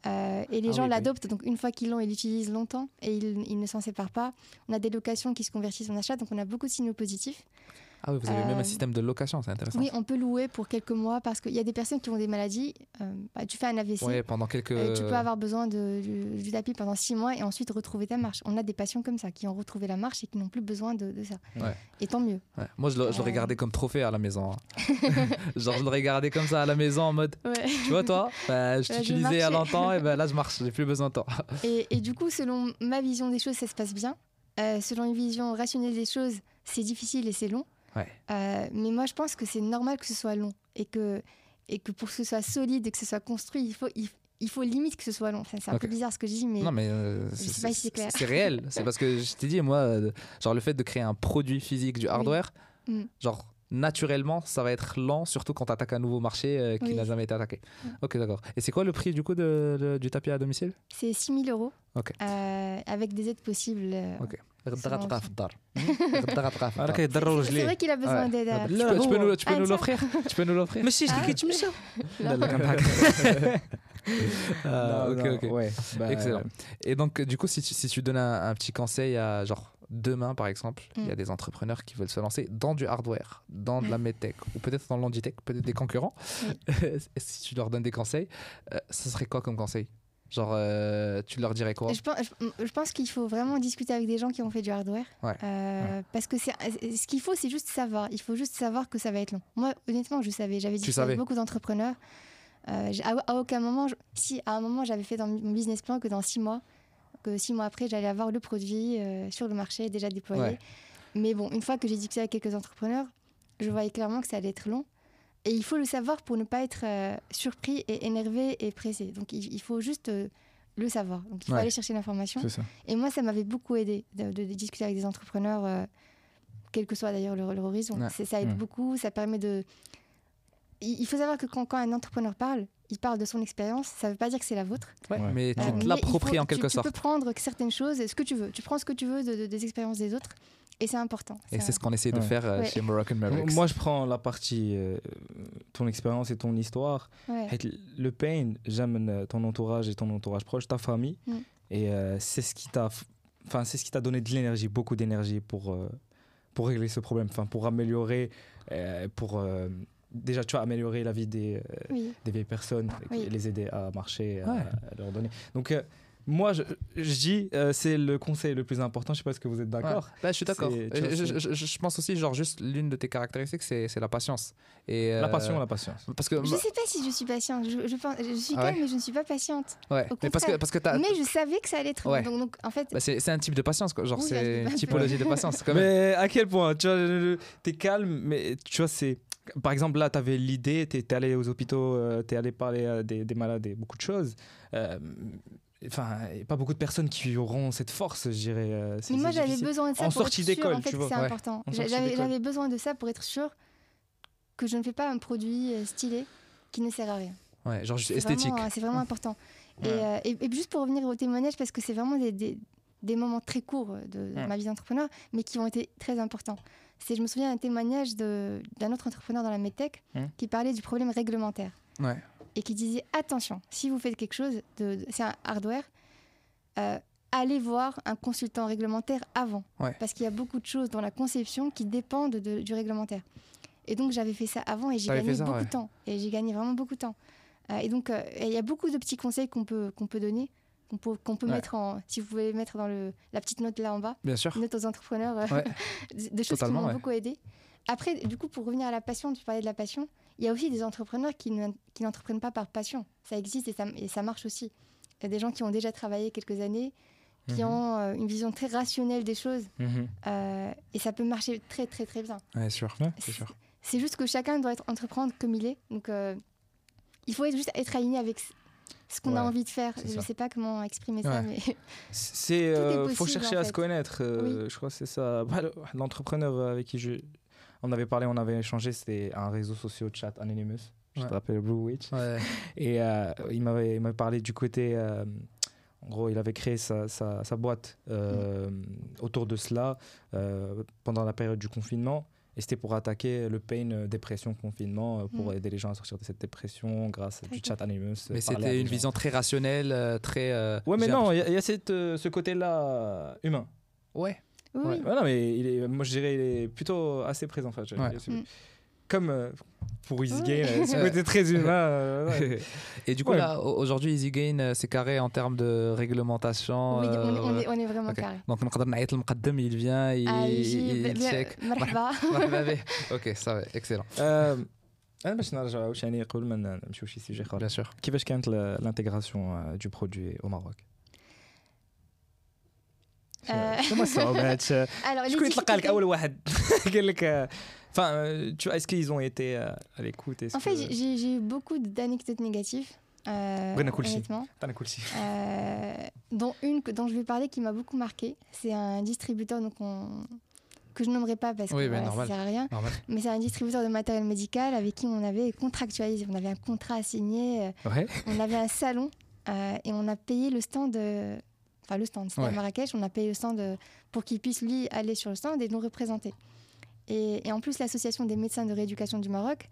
Euh, et les Ah gens oui, oui. l'adoptent, donc une fois qu'ils l'ont, ils l'utilisent longtemps et ils, ils ne s'en séparent pas. On a des locations qui se convertissent en achat, donc on a beaucoup de signaux positifs. Ah oui, vous avez même un Euh, système de location, c'est intéressant. Oui, on peut louer pour quelques mois parce qu'il y a des personnes qui ont des maladies. euh, bah, tu fais un AVC, Ouais, pendant quelques. euh, tu peux avoir besoin de, tapis pendant six mois et ensuite retrouver ta marche. On a des patients comme ça qui ont retrouvé la marche et qui n'ont plus besoin de, de ça. Ouais. Et tant mieux. Ouais. Moi, je l'aurais Euh. gardé comme trophée à la maison. hein. <laughs> <laughs> Genre, je l'aurais gardé comme ça à la maison en mode, tu vois, toi, bah, je t'utilisais à longtemps et ben là, je marche, j'ai plus besoin de toi. <laughs> Et, et du coup, selon ma vision des choses, ça se passe bien. Euh, selon une vision rationnelle des choses, c'est difficile et c'est long. Ouais. Euh, mais moi, je pense que c'est normal que ce soit long et que, et que pour que ce soit solide et que ce soit construit, il faut, il, il faut limite que ce soit long. Enfin, c'est un peu bizarre ce que je dis, mais Non, mais euh, c'est si réel. <laughs> C'est parce que je t'ai dit, moi, euh, genre, le fait de créer un produit physique, du hardware, Mm. genre, naturellement, ça va être lent, surtout quand tu attaques un nouveau marché euh, qui Oui. n'a jamais été attaqué. Mm. Ok, d'accord. Et c'est quoi le prix, du coup, de, de- du tapis à domicile? C'est 6 000 euros Ok. euh, avec des aides possibles. euh. Ok. Selon غدغة aussi. في الدار. غدغة في انا <laughs> الدار. كيضروا C'est c'est رجليه vrai qu'il a besoin Ouais. d'aide. Tu euh, peux, tu peux nous, tu peux Ah, nous tiens. l'offrir Tu peux nous l'offrir ماشي Ah. كيتمشى لا. لا لا كنضحك Ah, Non, ok, non, ok. ouais, bah, Excellent. Et donc, euh, du coup, si tu, si tu donnes un, un petit conseil à, genre, demain, par exemple, il y a Mm. des entrepreneurs qui veulent se lancer dans du hardware, dans de la Mm. <laughs> medtech, ou peut-être dans l'handitech, peut-être des concurrents. <laughs> si tu leur donnes des conseils, euh, ça serait quoi comme conseil Genre, euh, tu leur dirais quoi Je pense, je- je pense qu'il faut vraiment discuter avec des gens qui ont fait du hardware. Ouais. Euh, Parce que c'est, ce qu'il faut, c'est juste savoir. Il faut juste savoir que ça va être long. Moi, honnêtement, je savais. J'avais discuté avec beaucoup d'entrepreneurs. Euh, à, à aucun moment, je- si à un moment, j'avais fait dans mon business plan que dans six mois, que six mois après, j'allais avoir le produit euh, sur le marché déjà déployé. Ouais. Mais bon, une fois que j'ai discuté avec quelques entrepreneurs, je voyais clairement que ça allait être long. Et il faut le savoir pour ne pas être euh, surpris et énervé et pressé. Donc il, il faut juste euh, le savoir. Donc il faut Ouais. aller chercher l'information. Et moi, ça m'avait beaucoup aidé de, de- de discuter avec des entrepreneurs, euh, quel que soit d'ailleurs leur, leur horizon. Ouais. Ça aide beaucoup, ça permet de... Il il faut savoir que quand, quand un entrepreneur parle, il parle de son expérience, ça ne veut pas dire que c'est la vôtre. Ouais, Ouais. Mais tu Euh, l'appropries en quelque tu, sorte. Tu peux prendre certaines choses, ce que tu veux. Tu prends ce que tu veux de- de- des expériences des autres, et c'est important. Et c'est ce qu'on essaie de faire euh, chez Moroccan Mavericks. Moi, je prends la partie euh, ton expérience et ton histoire. Le pain, j'aime euh, ton entourage et ton entourage proche, ta famille. Mm. Et c'est ce qui t'a ce donné de l'énergie, beaucoup d'énergie pour pour régler ce problème, pour améliorer pour déjà tu as amélioré la vie des, des vieilles personnes, les aider à marcher, à, leur donner. Donc moi je, je dis euh, c'est le conseil le plus important je sais pas ce que vous êtes Ouais. d'accord Bah, je suis d'accord. Tu Je, c'est- je- je- je pense aussi, genre, juste l'une de tes caractéristiques, c'est la patience. Et, la euh, passion la patience Parce que. Je ne sais pas si je suis patiente. Je, je, pense, je suis Ah ouais calme, mais je ne suis pas patiente. Ouais. Mais parce que, parce que t'as. Mais je savais que ça allait être. Ouais. Donc, donc, en fait, Bah, c'est un type de patience, quoi. genre Oui, c'est un une typologie de patience. Quand même. Mais à quel point Tu vois, t'es calme, mais tu vois, c'est. Par exemple, là, t'avais l'idée, t'es t'es allé aux hôpitaux, euh, t'es allé parler à des, des malades et beaucoup de choses. Euh, Enfin, pas beaucoup de personnes qui auront cette force, je dirais. euh, Mais moi, j'avais besoin de ça En pour sortie d'école, en fait, tu que vois. c'est Ouais. important. J'avais besoin de ça pour être sûre que je ne fais pas un produit euh, stylé qui ne sert à rien. Ouais, genre juste esthétique. C'est vraiment important. Et, Ouais. euh, et, et juste pour revenir au témoignage, parce que c'est vraiment des, des, des moments très courts de, Ouais. ma vie d'entrepreneur, mais qui ont été très importants. C'est, je me souviens d'un témoignage d'un autre entrepreneur dans la medtech Hum. qui parlait du problème réglementaire. Et qui disait attention, si vous faites quelque chose, de, de- c'est un hardware, euh, allez voir un consultant réglementaire avant. Ouais. Parce qu'il y a beaucoup de choses dans la conception qui dépendent de- du réglementaire. Et donc j'avais fait ça avant et j'ai gagné ça, beaucoup ouais. de temps. Et j'ai gagné vraiment beaucoup de temps. Euh, et donc euh, il y a beaucoup de petits conseils qu'on peut, qu'on peut donner, qu'on peut, qu'on peut Ouais. mettre en... Si vous pouvez mettre dans le, la petite note là en bas, Bien sûr. note aux entrepreneurs, <laughs> des choses qui m'ont beaucoup aidé. Après, du coup, pour revenir à la passion, tu parlais de la passion, il y a aussi des entrepreneurs qui ne- qui n'entreprennent pas par passion. Ça existe et ça, et ça marche aussi. Il y a des gens qui ont déjà travaillé quelques années, qui Mhm. ont euh, une vision très rationnelle des choses, Mhm. euh, et ça peut marcher très très très bien. Ouais, sûr. Ouais, c'est sûr. C'est juste que chacun doit être entreprendre comme il est. Donc, euh, il faut être juste être aligné avec ce- qu'on a envie de faire. Je ne sais pas comment exprimer ça, mais <laughs> C'est, faut chercher en à se connaître. Je crois que c'est ça. Bah, le- L'entrepreneur avec qui je, on avait parlé, on avait échangé, c'était un réseau social chat Anonymous. Je Ouais. te rappelle Blue Witch. Ouais. Et euh, il m'avait il m'avait parlé du côté. euh, en gros, il avait créé sa, sa, sa boîte euh, autour de cela euh, pendant la période du confinement. Et c'était pour attaquer le pain euh, dépression confinement, euh, pour Mm. aider les gens à sortir de cette dépression grâce à du chat Anonymous. Mais c'était une vision très rationnelle, euh, très. euh, Ouais, mais non, il y a, y a cette, euh, ce côté-là humain. Ouais. oui, Ouais. oui. Ouais, non, mais il est, moi je dirais il est plutôt assez présent. Enfin, je- Ouais. il est- Mm. Comme euh, pour Easy Ouais. Game, euh, ce Ouais. <laughs> côté très humain. euh, ouais. <laughs> Et du coup, Ouais. là, au- aujourd'hui, Easy Gain, euh, c'est carré en termes de réglementation. Oui, on, est- on euh, est, on est vraiment ok. carré. Donc, نقدر نعيط للمقدم, il vient, il, Ah, il, يجي il ب- ب- check. <laughs> مرحبا مرحبا به. Ok, ça va, excellent. آه، انا باش نرجع عاوتاني قبل ما نمشيو شي سوجي اخر Bien sûr. كيفاش كانت الانتيغراسيون دو برودوي او ماروك آه، شنو الصعوبات شكون Alors, les اللي تلقى لك difficultés- اول واحد قال لك آه، enfin tu est-ce qu'ils ont été euh, à l'écoute est-ce En fait, que- j'ai- j'ai j'ai eu beaucoup d'anecdotes négatives. euh, Brena Kulsi. honnêtement. أنا كل شيء. Euh, dont une que- dont je vais parler qui m'a beaucoup marqué. C'est un distributeur donc on- que je nommerai pas parce que Oui, mais voilà, ça normal. sert à rien. Normal. Mais c'est un distributeur de matériel médical avec qui on avait contractualisé. On avait un contrat à signer. euh, Ouais. On avait un salon euh, et on a payé le stand. Enfin, le stand, c'était Ouais. à Marrakech. On a payé le stand euh, pour qu'il puisse, lui, aller sur le stand et nous représenter. Et, et en plus, l'association des médecins de rééducation du Maroc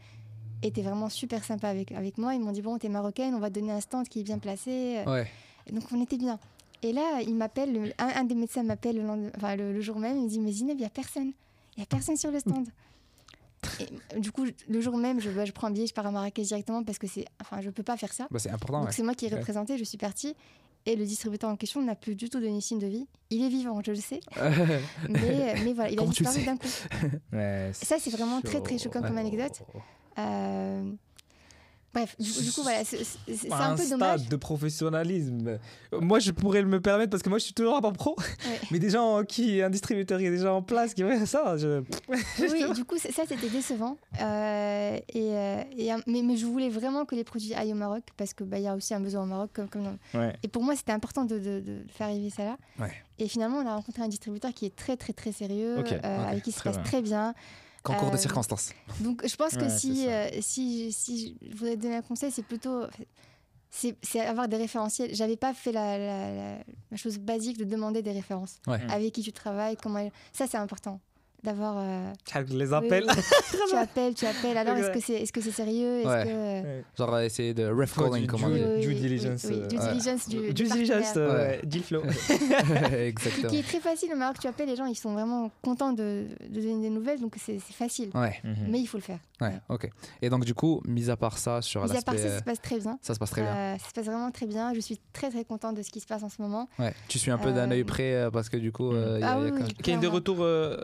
était vraiment super sympa avec, avec moi. Ils m'ont dit Bon, t'es marocaine, on va te donner un stand qui est bien placé. Ouais. Donc, on était bien. Et là, il m'appelle, le- un, un des médecins m'appelle le, lendemain- enfin, le, le jour même. Il me dit Mais Zineb, il n'y a personne. Il n'y a personne sur le stand. <laughs> Et, du coup, le jour même, je, bah, je prends un billet, je pars à Marrakech directement parce que c'est, enfin, je peux pas faire ça. Bah, c'est important. Donc Ouais. c'est moi qui ai Ouais. représenté, je suis partie. Et le distributeur en question n'a plus du tout donné signe de vie. Il est vivant, je le sais. <laughs> Mais, mais voilà, il a Comment disparu d'un coup. <laughs> Ouais, Ça, c'est vraiment très, très choquant comme anecdote. Euh, Bref, du, du coup, voilà, c'est un, un peu stade dommage. de professionnalisme. Moi, je pourrais me permettre parce que moi, je suis toujours pas pro. Ouais. <laughs> Mais des gens qui, un distributeur qui est déjà en place, qui fait ça, je... <laughs> Oui, du coup, ça, c'était décevant. Euh, et, euh, et, mais, mais je voulais vraiment que les produits aillent au Maroc parce qu'il y a aussi un besoin au Maroc. Comme, comme dans- Ouais. Et pour moi, c'était important de, de- de faire arriver ça là. Ouais. Et finalement, on a rencontré un distributeur qui est très, très, très sérieux, Ok, euh, avec qui se passe bien. très bien. Concours de Euh, circonstances. Donc, je pense que Ouais, si, euh, si, si je voudrais te donner un conseil, c'est plutôt. C'est c'est avoir des référentiels. J'avais pas fait la, la- la- la chose basique de demander des références. Ouais. Avec qui tu travailles, comment. elle- Ça, c'est important. D'avoir. euh, les appels. oui. <laughs> tu appelles, tu appelles. Alors, est-ce que c'est est -ce c'est sérieux? Ouais. que. Ouais. Genre, euh, essayer de ref calling, du- comment dire. Oui, due diligence, Oui, euh, due diligence du, du Due diligence, euh, deal flow. <laughs> Exactement. Qui est très facile au Maroc. Tu appelles, les gens, ils sont vraiment contents de, de donner des nouvelles, donc c'est facile. Ouais, Mhm. Mais il faut le faire. ouais, ok. Et donc, du coup, mis à part ça, sur Mis à part ça, ça se passe très bien. Ça se passe très bien. Euh, ça se passe vraiment très bien. Je suis très très contente de ce qui se passe en ce moment. Ouais. Tu suis un peu d'un œil près parce que du coup, euh, il y a- Ah il y a des retours euh,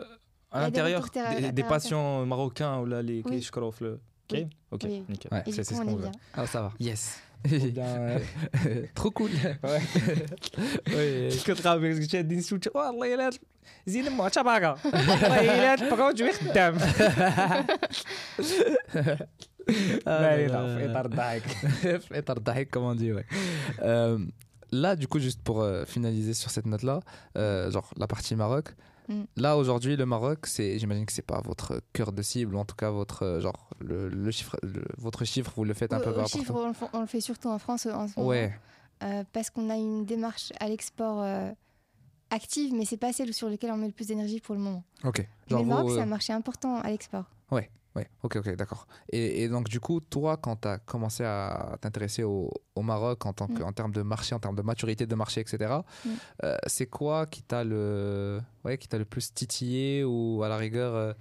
à Il y a des l'intérieur, retours terre- des, des terre à patients marocains ou là, les Oui. qui je crois, le- Ok, Oui. ok, Oui. nickel. Ouais. Et C'est du c'est coup, ce on qu'on est veut. bien. Ah, ça va. Yes. Bien, <laughs> euh, Trop cool. ouais. Oui. كتلقى بك شادين سوت والله الا زين ما تباكا والله الا البروجوي خدام باينه في اطار الضحك Être ardahik, comme on dit, ouais. Euh, là, du coup, juste pour euh, finaliser sur cette note-là, euh, genre la partie Maroc. Mm. Là, aujourd'hui, le Maroc, c'est, j'imagine que c'est pas votre cœur de cible, ou en tout cas votre, euh, genre, le, le chiffre, le- votre chiffre, vous le faites un peu par chiffre, on, le fait- on le fait surtout en France en ce moment. Ouais, euh, parce qu'on a une démarche à l'export euh, active, mais c'est pas celle sur laquelle on met le plus d'énergie pour le moment. ok. mais le Maroc, c'est un marché important à l'export. ok. Ouais, ok, ok, d'accord. Et, et donc, du coup, toi, quand tu as commencé à t'intéresser au, au Maroc en, tant que, Mm. en termes de marché, en termes de maturité de marché, etc., Mm. euh, c'est quoi qui t'a le, ouais, qui t'a le plus titillé ou à la rigueur, euh,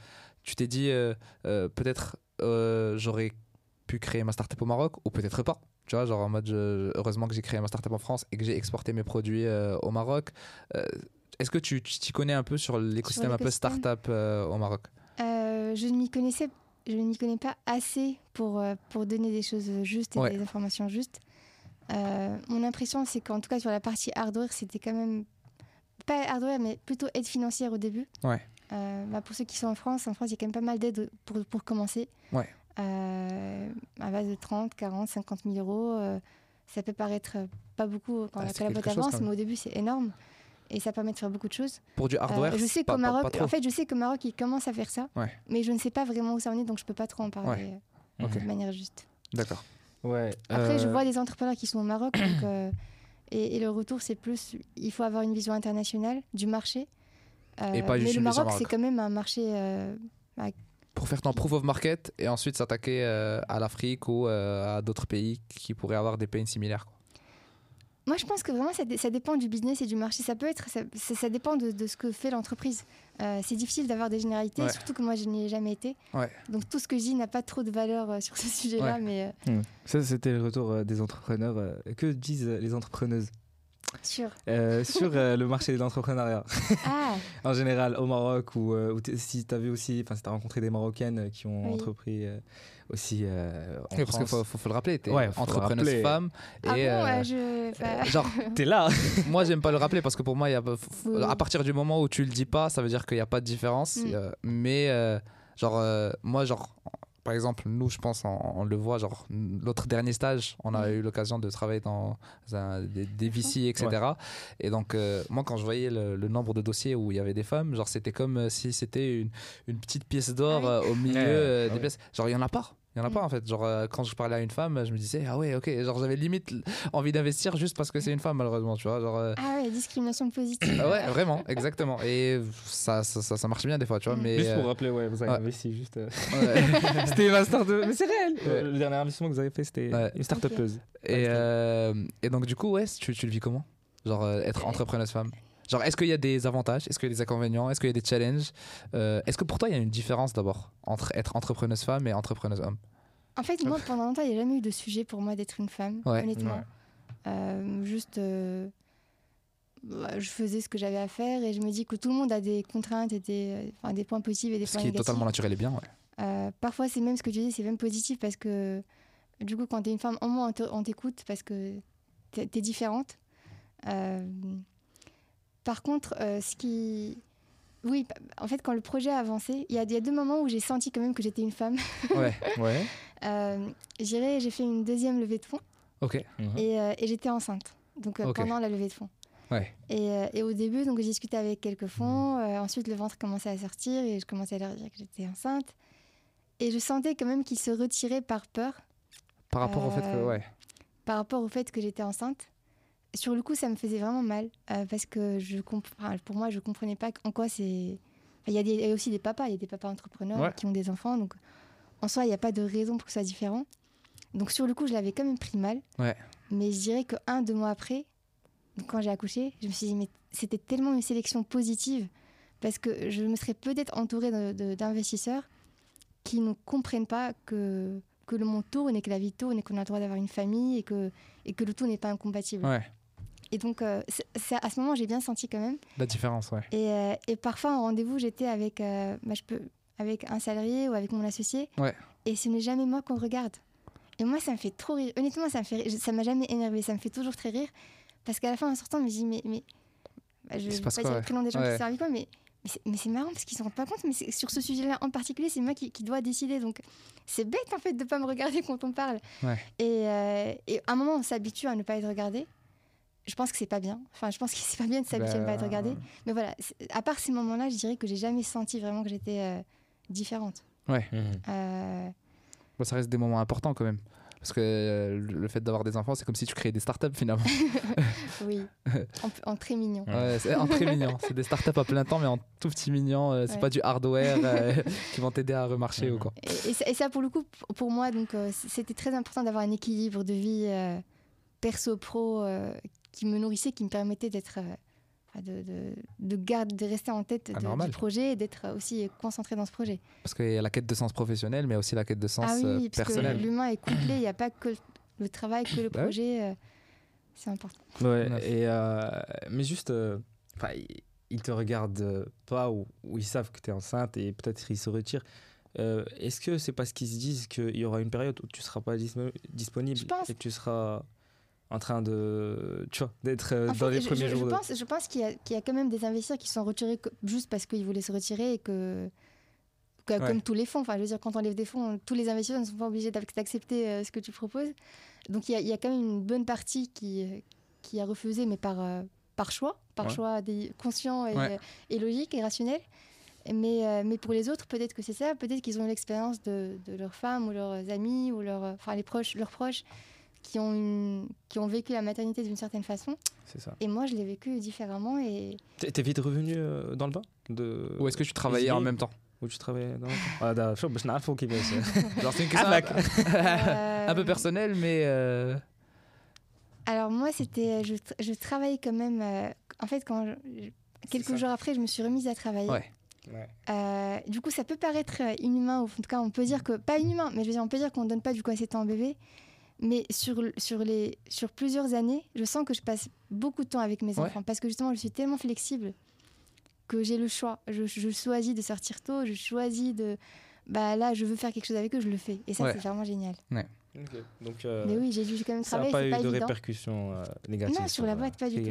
tu t'es dit euh, peut-être j'aurais pu créer ma startup au Maroc ou peut-être pas tu vois, genre en mode, je- heureusement que j'ai créé ma startup en France et que j'ai exporté mes produits au Maroc. Est-ce que tu t'y connais un peu sur l'écosystème un peu startup au Maroc? Je ne m'y connaissais, je ne m'y connais pas assez pour, euh, pour donner des choses justes et Ouais. des informations justes. Euh, mon impression, c'est qu'en tout cas sur la partie hardware, c'était quand même pas hardware, mais plutôt aide financière au début. Ouais. Euh, bah, pour ceux qui sont en France, en France, il y a quand même pas mal d'aides pour, pour commencer. Ouais. Euh, à base de 30, 40, 50 000 euros. ça peut paraître pas beaucoup quand Ah, la, c'est quand la boîte avance, mais au début, c'est énorme. Et ça permet de faire beaucoup de choses. Pour du Euh, hardware je sais pas- qu'au pas- Maroc, pas trop. en fait, je sais qu'au Maroc, ils commencent à faire ça, Ouais. mais je ne sais pas vraiment où ça en est, donc je peux pas trop en parler Ouais. euh, de manière juste. D'accord. Ouais. Après, je euh, vois des entrepreneurs qui sont au Maroc, donc, euh, et, et le retour, c'est plus, il faut avoir une vision internationale du marché. Euh, Et pas mais juste le une vision Maroc, c'est quand même un marché. euh, Pour faire ton proof of market et ensuite s'attaquer euh, à l'Afrique ou euh, à d'autres pays qui pourraient avoir des pains similaires. quoi. Moi, je pense que vraiment, ça, dé- ça dépend du business et du marché. Ça peut être, ça, ça- ça dépend de, de ce que fait l'entreprise. Euh, c'est difficile d'avoir des généralités, Ouais. surtout que moi, je n'y ai jamais été. Ouais. Donc, tout ce que je dis n'a pas trop de valeur euh, sur ce sujet-là, Ouais. mais euh, hmm. Ça, c'était le retour euh, des entrepreneurs. euh, que disent les entrepreneuses? Sur. euh, sur euh, le marché de l'entrepreneuriat Ah, <laughs> en général au Maroc ou, euh, si tu as vu aussi, enfin si tu as rencontré des Marocaines qui ont Oui. entrepris euh, aussi euh, en parce qu'il faut, faut, faut le rappeler, t'es Ouais, faut le entrepreneuse rappeler. femme. Et, ah bon, euh, ouais, je. bah, genre, <laughs> T'es là <laughs> moi, j'aime pas le rappeler parce que pour moi, il y a, Oui. à partir du moment où tu le dis pas, ça veut dire qu'il n'y a pas de différence. Mm. Euh, mais, euh, genre, euh, moi, genre, par exemple, nous, je pense, on, on le voit, genre, l'autre dernier stage, on a Mm. eu l'occasion de travailler dans un, des, des VC, etc. Et donc, euh, moi, quand je voyais le, le nombre de dossiers où il y avait des femmes, genre, c'était comme euh, si c'était une, une petite pièce d'or Ah euh, au milieu Ouais, des pièces. Genre, il y en a pas. Il y en a Mm. pas en fait. Genre, euh, quand je parlais à une femme, je me disais, ah ouais, ok. Genre, j'avais limite envie d'investir juste parce que c'est une femme, malheureusement, tu vois. Genre, euh, Ah ouais, discrimination positive. ah ouais, vraiment, exactement. Et ça, ça, ça, ça marche bien des fois, tu vois. Mm. Mais Juste euh, pour rappeler, ouais, vous avez ouais. investi juste. euh, <laughs> ouais. <laughs> c'était ma start Mais c'est réel Ouais. Euh, Le dernier investissement que vous avez fait, c'était Ouais. une start-upeuse. et, euh, et donc, du coup, ouais, tu, tu le vis comment? Genre, euh, être entrepreneuse femme? Genre, est-ce qu'il y a des avantages? Est-ce qu'il y a des inconvénients? Est-ce qu'il y a des challenges? Euh, Est-ce que pour toi, il y a une différence d'abord entre être entrepreneuse femme et entrepreneuse homme? En fait, moi, <laughs> pendant longtemps, il n'y a jamais eu de sujet pour moi d'être une femme, Ouais. honnêtement. Ouais. Euh, juste, euh, bah, je faisais ce que j'avais à faire et je me dis que tout le monde a des contraintes et des, enfin, des points positifs et des Ce points qui est négatifs. totalement naturel et bien, ouais. Euh, parfois, c'est même ce que tu dis, c'est même positif parce que du coup, quand tu es une femme, au moins on te- on t'écoute parce que tu es, différente. Euh, par contre, euh, ce qui. Oui, en fait, quand le projet a avancé, il y a, il y a deux moments où j'ai senti quand même que j'étais une femme. Ouais, Ouais. <laughs> Euh, j'irai- j'ai fait une deuxième levée de fonds ok. et, euh, et j'étais enceinte. Donc euh, pendant la levée de fonds. Ouais. Et, euh, et au début, donc j'ai discuté avec quelques fonds. euh, ensuite, le ventre commençait à sortir et je commençais à leur dire que j'étais enceinte. Et je sentais quand même qu'ils se retiraient par peur, Par rapport au fait que, ouais. par rapport au fait que j'étais enceinte. Sur le coup, ça me faisait vraiment mal euh, parce que je pour moi, je comprenais pas en quoi c'est. enfin, Il y, a y aussi des papas, il y a des papas entrepreneurs Ouais. qui ont des enfants, donc en soi, il n'y a pas de raison pour que ce soit différent. Donc sur le coup, je l'avais quand même pris mal. Ouais. Mais je dirais que un, deux mois après, quand j'ai accouché, je me suis dit, mais c'était tellement une sélection positive parce que je me serais peut-être entourée d'investisseurs qui ne comprennent pas que, que le monde tourne et que la vie tourne et qu'on a le droit d'avoir une famille et que, et que le tout n'est pas incompatible. Ouais. Et donc, euh, à ce moment, j'ai bien senti quand même. La différence, ouais. Et, euh, et parfois, en rendez-vous, j'étais avec, euh, bah, je peux, avec un salarié ou avec mon associé. Ouais. Et ce n'est jamais moi qu'on regarde. Et moi, ça me fait trop rire. Honnêtement, ça me fait. Ça m'a jamais énervé. Ça me fait toujours très rire. Parce qu'à la fin, en sortant, je me dis, mais. mais bah, je ne vais pas quoi, dire ouais. le des gens Ouais. qui servent quoi, mais. Mais c'est- marrant parce qu'ils ne se rendent pas compte, mais sur ce sujet-là en particulier, c'est moi qui, qui dois décider. Donc c'est bête en fait de ne pas me regarder quand on parle. Ouais. Et, euh, et à un moment, on s'habitue à ne pas être regardé. Je pense que c'est pas bien. Enfin, je pense que c'est pas bien de s'habituer à ne pas être Ben, regardé. Mais voilà, à part ces moments-là, je dirais que j'ai jamais senti vraiment que j'étais euh, différente. Ouais. Euh, Bon, ça reste des moments importants quand même. Parce que euh, le fait d'avoir des enfants, c'est comme si tu créais des startups finalement. <laughs> Oui, en, en très mignon. Ouais, c'est en très mignon. C'est des startups à plein temps, mais en tout petit mignon. euh, c'est Ouais. pas du hardware euh, <laughs> qui vont t'aider à remarcher ou quoi. Et, et ça, et ça, pour le coup, pour moi, donc, euh, c'était très important d'avoir un équilibre de vie euh, perso-pro euh, qui me nourrissait, qui me permettait d'être. euh, de, de, de, garder- de rester en tête Ah, de- du projet et d'être aussi concentré dans ce projet. Parce qu'il y a la quête de sens professionnel, mais aussi la quête de sens ah euh, oui, parce que personnel. l'humain est complet, <clears throat> il n'y a pas que le- travail, que le Bah projet. euh, c'est important. Ouais, et euh, mais juste, euh, enfin, ils- ils te regardent euh, pas ou, ou ils savent que tu es enceinte et peut-être ils se retirent. Euh, Est-ce que c'est parce qu'ils se disent qu'il y aura une période où tu seras pas dispo- disponible Je pense. et que tu seras en train de, tu vois, d'être euh, dans fait, les je, premiers je- je jours pense, je pense qu'il y, a- qu'il y a quand même des investisseurs qui sont retirés juste parce qu'ils voulaient se retirer et que, que- Ouais. comme tous les fonds, enfin, je veux dire, quand on lève des fonds, tous les investisseurs ne sont pas obligés d'ac- d'accepter euh, ce que tu proposes. Donc il y, a, il y a quand même une bonne partie qui, euh, qui a refusé, mais par, euh, par choix, par Ouais. choix des, conscient et, Ouais. et logique et rationnel. Mais, mais pour les autres, peut-être que c'est ça, peut-être qu'ils ont eu l'expérience de, de leurs femmes ou leurs amis ou leurs, enfin, les proches, leurs proches qui ont, une, qui ont vécu la maternité d'une certaine façon. Et moi, je l'ai vécu différemment. Et... T'es, vite revenu euh, dans le bain de... Ou est-ce que tu travaillais en même temps Ou tu travaillais dans Ah, d'accord, je n'ai pas qui Genre, <laughs> c'est une question <laughs> un peu personnelle, mais. Euh, Alors, moi, c'était. Je, je travaillais quand même. Euh, en fait, quand quelques jours après, je me suis remise à travailler. Ouais. Du coup, ça peut paraître inhumain, ou en tout cas, on peut dire que, pas inhumain, mais je veux dire, on peut dire qu'on ne donne pas du coup assez de temps au bébé. Mais sur, sur, les, sur plusieurs années, je sens que je passe beaucoup de temps avec mes Ouais. enfants parce que justement, je suis tellement flexible que j'ai le choix. Je, je choisis de sortir tôt, je choisis de. Bah là, je veux faire quelque chose avec eux, je le fais. Et ça, Ouais. c'est vraiment génial. Donc, euh, Mais oui, j'ai dû quand même ça n'a travailler, pas eu pas de évident. répercussions euh, négatives. Non, sur la boîte, pas du tout.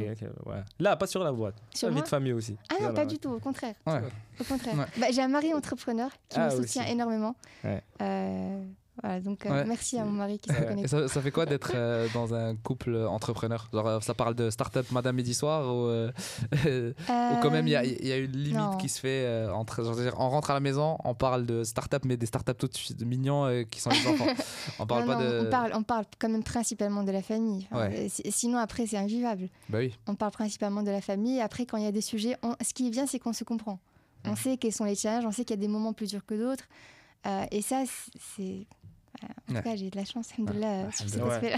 ouais. Là, pas sur la boîte. Sur la vie de famille aussi. Ah non, Voilà, pas ouais. du tout, au contraire. ouais. Au contraire. Ouais. Bah, j'ai un mari entrepreneur qui Ah, me soutient aussi. énormément. Ouais. Euh, voilà, donc euh, merci à mon mari qui <laughs> se connaît. Et ça, ça fait quoi d'être euh, dans un couple entrepreneur? Genre, euh, ça parle de start-up Madame Midi Soir ou, euh, <laughs> ou quand même il y a, il y a une limite non. qui se fait entre. genre, on rentre à la maison, on parle de start-up, mais des start-up tout de suite mignons qui sont les <laughs> enfants. On parle Non, pas non, de. on, parle, on parle quand même principalement de la famille. Ouais. sinon, après, c'est invivable. Bah oui. On parle principalement de la famille. Après, quand il y a des sujets, on- ce qui est bien, c'est qu'on se comprend. On Mm. sait quels sont les challenges, on sait qu'il y a des moments plus durs que d'autres. Euh, et ça, c'est- j'ai de la chance alhamdoulillah sur cette aspect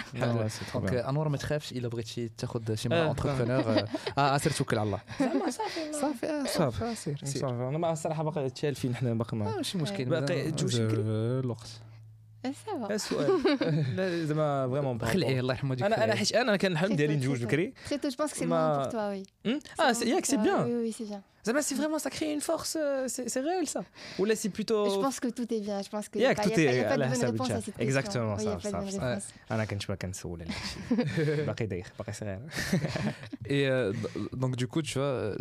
donc Anwar ما تخافش الا بغيتي تاخذ شي مرأة اونتربرونور آه سير توكل على الله زعما صافي صافي صافي أنا الصراحه باقي تشال فين حنا باقي ماشي مشكل باقي جوج الوقت لا <laughs> زعما فريمون خلعيه الله يرحمه انا انا حيت انا كان الحلم ديالي نتزوج بكري Très tôt, je pense que c'est le Ma- moment pour toi, oui. Hmm C'est ah le c'est moment ياك pour سي toi. بيان Oui, oui, c'est bien. زعما سي فريمون ça crée une force euh, c'est c'est réel ça ولا سي Je بلوتو pense que tout est bien. Je pense qu'il Yeah, n'y a, pas- tout y a pas- y a est pas على de bonne حساب réponse à الجهة. cette question. Exactement, Oui, y a صافي، pas de bonne صافي، صافي. réponse. انا كنت ما كنسول على هادشي باقي داير باقي صغير <laughs> Et euh, donc, du coup, tu vois, euh,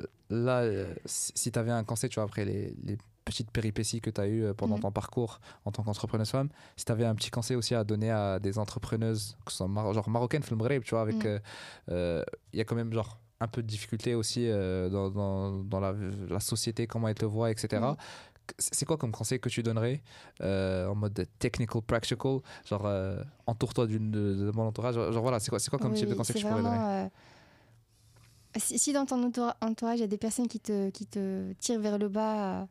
là, euh, si si tu avais un conseil, tu vois, après les, les petites péripéties que tu as eues euh, pendant Mhm. ton parcours en tant qu'entrepreneuse femme, si tu avais un petit conseil aussi à donner à des entrepreneuses, que ce soit mar- genre marocaines, tu vois, avec. Mhm. euh, euh, Il y a quand même, genre, un peu de difficulté aussi euh, dans, dans, dans la, la société, comment elle te voit, etc. Mhm. C'est quoi comme conseil que tu donnerais euh, en mode technical, practical Genre, euh, entoure-toi de mon entourage. Genre, genre, voilà, c'est quoi, quoi comme Oui, type de conseil que tu pourrais donner? si, si dans ton entoura- entourage, il y a des personnes qui te, qui te tirent vers le bas,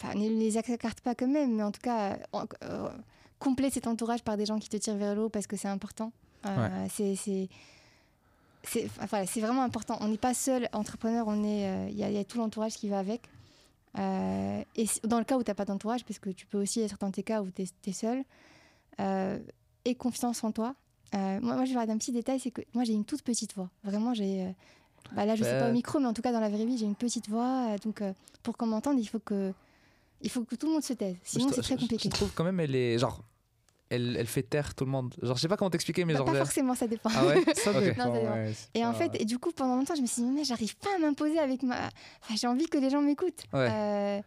enfin, ne les écarte pas quand même, mais en tout cas, euh, euh, complète cet entourage par des gens qui te tirent vers le haut parce que c'est important. Euh, c'est- c'est voilà, vraiment important. On n'est pas seul entrepreneur, euh, il y, a- y a tout l'entourage qui va avec. Euh, et dans le cas où tu n'as pas d'entourage, parce que tu peux aussi être dans tes cas où tu es, seul, euh, et confiance en toi. Euh, moi, moi, je vais d'un petit détail, c'est que moi, j'ai une toute petite voix. Vraiment, j'ai. euh, bah là, je sais Bah, pas au micro, mais en tout cas, dans la vraie vie, j'ai une petite voix. euh, donc, euh, pour qu'on m'entende, il faut que, il faut que tout le monde se taise, sinon c'est très compliqué. Je, trouve quand même elle est genre elle, elle, fait taire tout le monde. Genre je sais pas comment t'expliquer mais bah, genre pas forcément ça dépend. Ah ouais, <laughs> ça dépend. Et en fait et du coup pendant longtemps je me suis dit mais j'arrive pas à m'imposer avec ma j'ai envie que les gens m'écoutent. Ouais. Euh,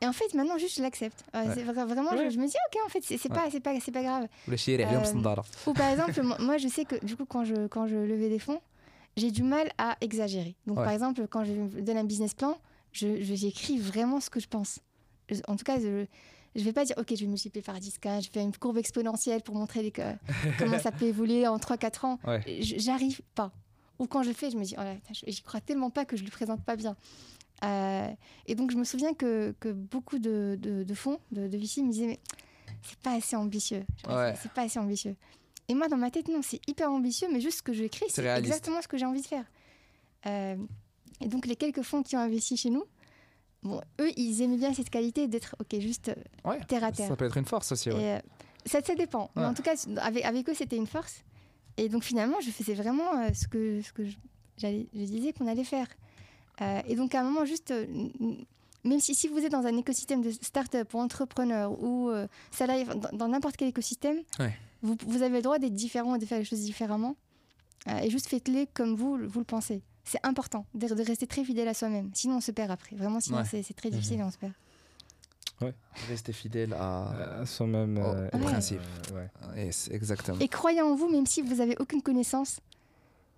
et en fait, maintenant, juste je l'accepte. Euh, ouais. Vraiment. Je, je, me dis, ok, en fait, c'est ouais. pas, c'est pas, c'est pas grave. Euh, ou par <laughs> exemple, moi, je sais que du coup, quand je, quand je levais des fonds, j'ai du mal à exagérer. Donc, par exemple, quand je donne un business plan, j'écris je, je, vraiment ce que je pense. En tout cas, je- je vais pas dire, ok, je vais multiplier par 10, 15, je fais une courbe exponentielle pour montrer que- <laughs> comment ça peut évoluer en 3-4 ans. Ouais. J'arrive pas. Ou quand je le fais, je me dis, oh là, j'y crois tellement pas que je le présente pas bien. Euh, et donc, je me souviens que, que beaucoup de, de, de fonds, de, de VC, me disaient, mais c'est pas assez ambitieux. Ouais. C'est pas assez ambitieux. Et moi, dans ma tête, non, c'est hyper ambitieux, mais juste ce que je crée, C'est exactement ce que j'ai envie de faire. Euh, et donc, les quelques fonds qui ont investi chez nous, bon, eux, ils aimaient bien cette qualité d'être, ok, juste euh, Ouais, terre à terre. ça peut être une force aussi. ouais. Et, euh, ça, ça dépend. Mais en tout cas, avec, avec eux, c'était une force. Et donc finalement, je faisais vraiment euh, ce que, ce que je, disais qu'on allait faire. Euh, et donc à un moment, juste, même si, si vous êtes dans un écosystème de start-up ou entrepreneur ou salarié, dans- n'importe quel écosystème, vous, vous avez le droit d'être différent et de faire les choses différemment. Et juste faites-les comme vous, vous le pensez. C'est important de, de rester très fidèle à soi-même. Sinon, on se perd après. Vraiment, sinon, Ouais. c'est, très difficile et on se perd. Rester fidèle à. Euh, soi-même. Euh, et- principe. euh, ouais. Et c'est exactement. Et croyez en vous, même si vous avez aucune connaissance,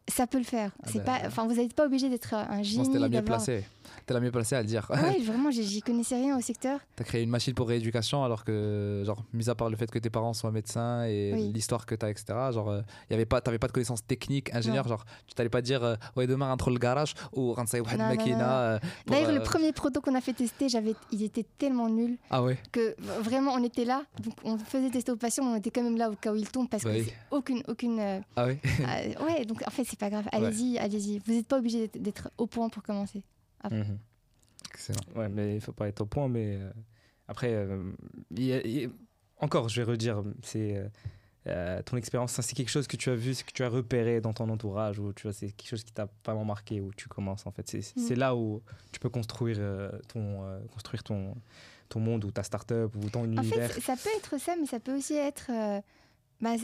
ça peut le faire. Ah c'est ben, pas, enfin, vous n'êtes pas obligé d'être un Je génie. pense que t'es la mieux placée. T'es la mieux placée à le dire. Ouais, <laughs> vraiment, j'y connaissais rien au secteur. T'as créé une machine pour rééducation alors que, genre, mis à part le fait que tes parents soient médecins et Oui. l'histoire que t'as, etc., genre, euh, y avait pas, t'avais pas de connaissances techniques, ingénieur, genre, tu t'allais pas dire, euh, ouais, demain, rentre le garage ou rentre makina. euh, D'ailleurs, le premier proto qu'on a fait tester, j'avais, il était tellement nul Ah ouais. que vraiment, on était là. Donc, on faisait tester aux patients, mais on était quand même là au cas où il tombe parce Bah que oui. aucune, aucune. Ah ouais. ouais, donc en fait, c'est pas grave. <laughs> Allez-y, allez-y. Vous n'êtes pas obligé d'être au point pour commencer. Mhm. Excellent. Ouais, mais il faut pas être au point. Mais euh, après, euh, il y a- il y a- encore, je vais redire, c'est euh, ton expérience. C'est quelque chose que tu as vu, c'est que tu as repéré dans ton entourage, ou tu vois, c'est quelque chose qui t'a vraiment marqué, où tu commences en fait. C'est Mm. là où tu peux construire euh, ton, euh, construire ton, ton monde ou ta start-up ou ton En univers. fait, ça peut être ça, mais ça peut aussi être. euh, bah,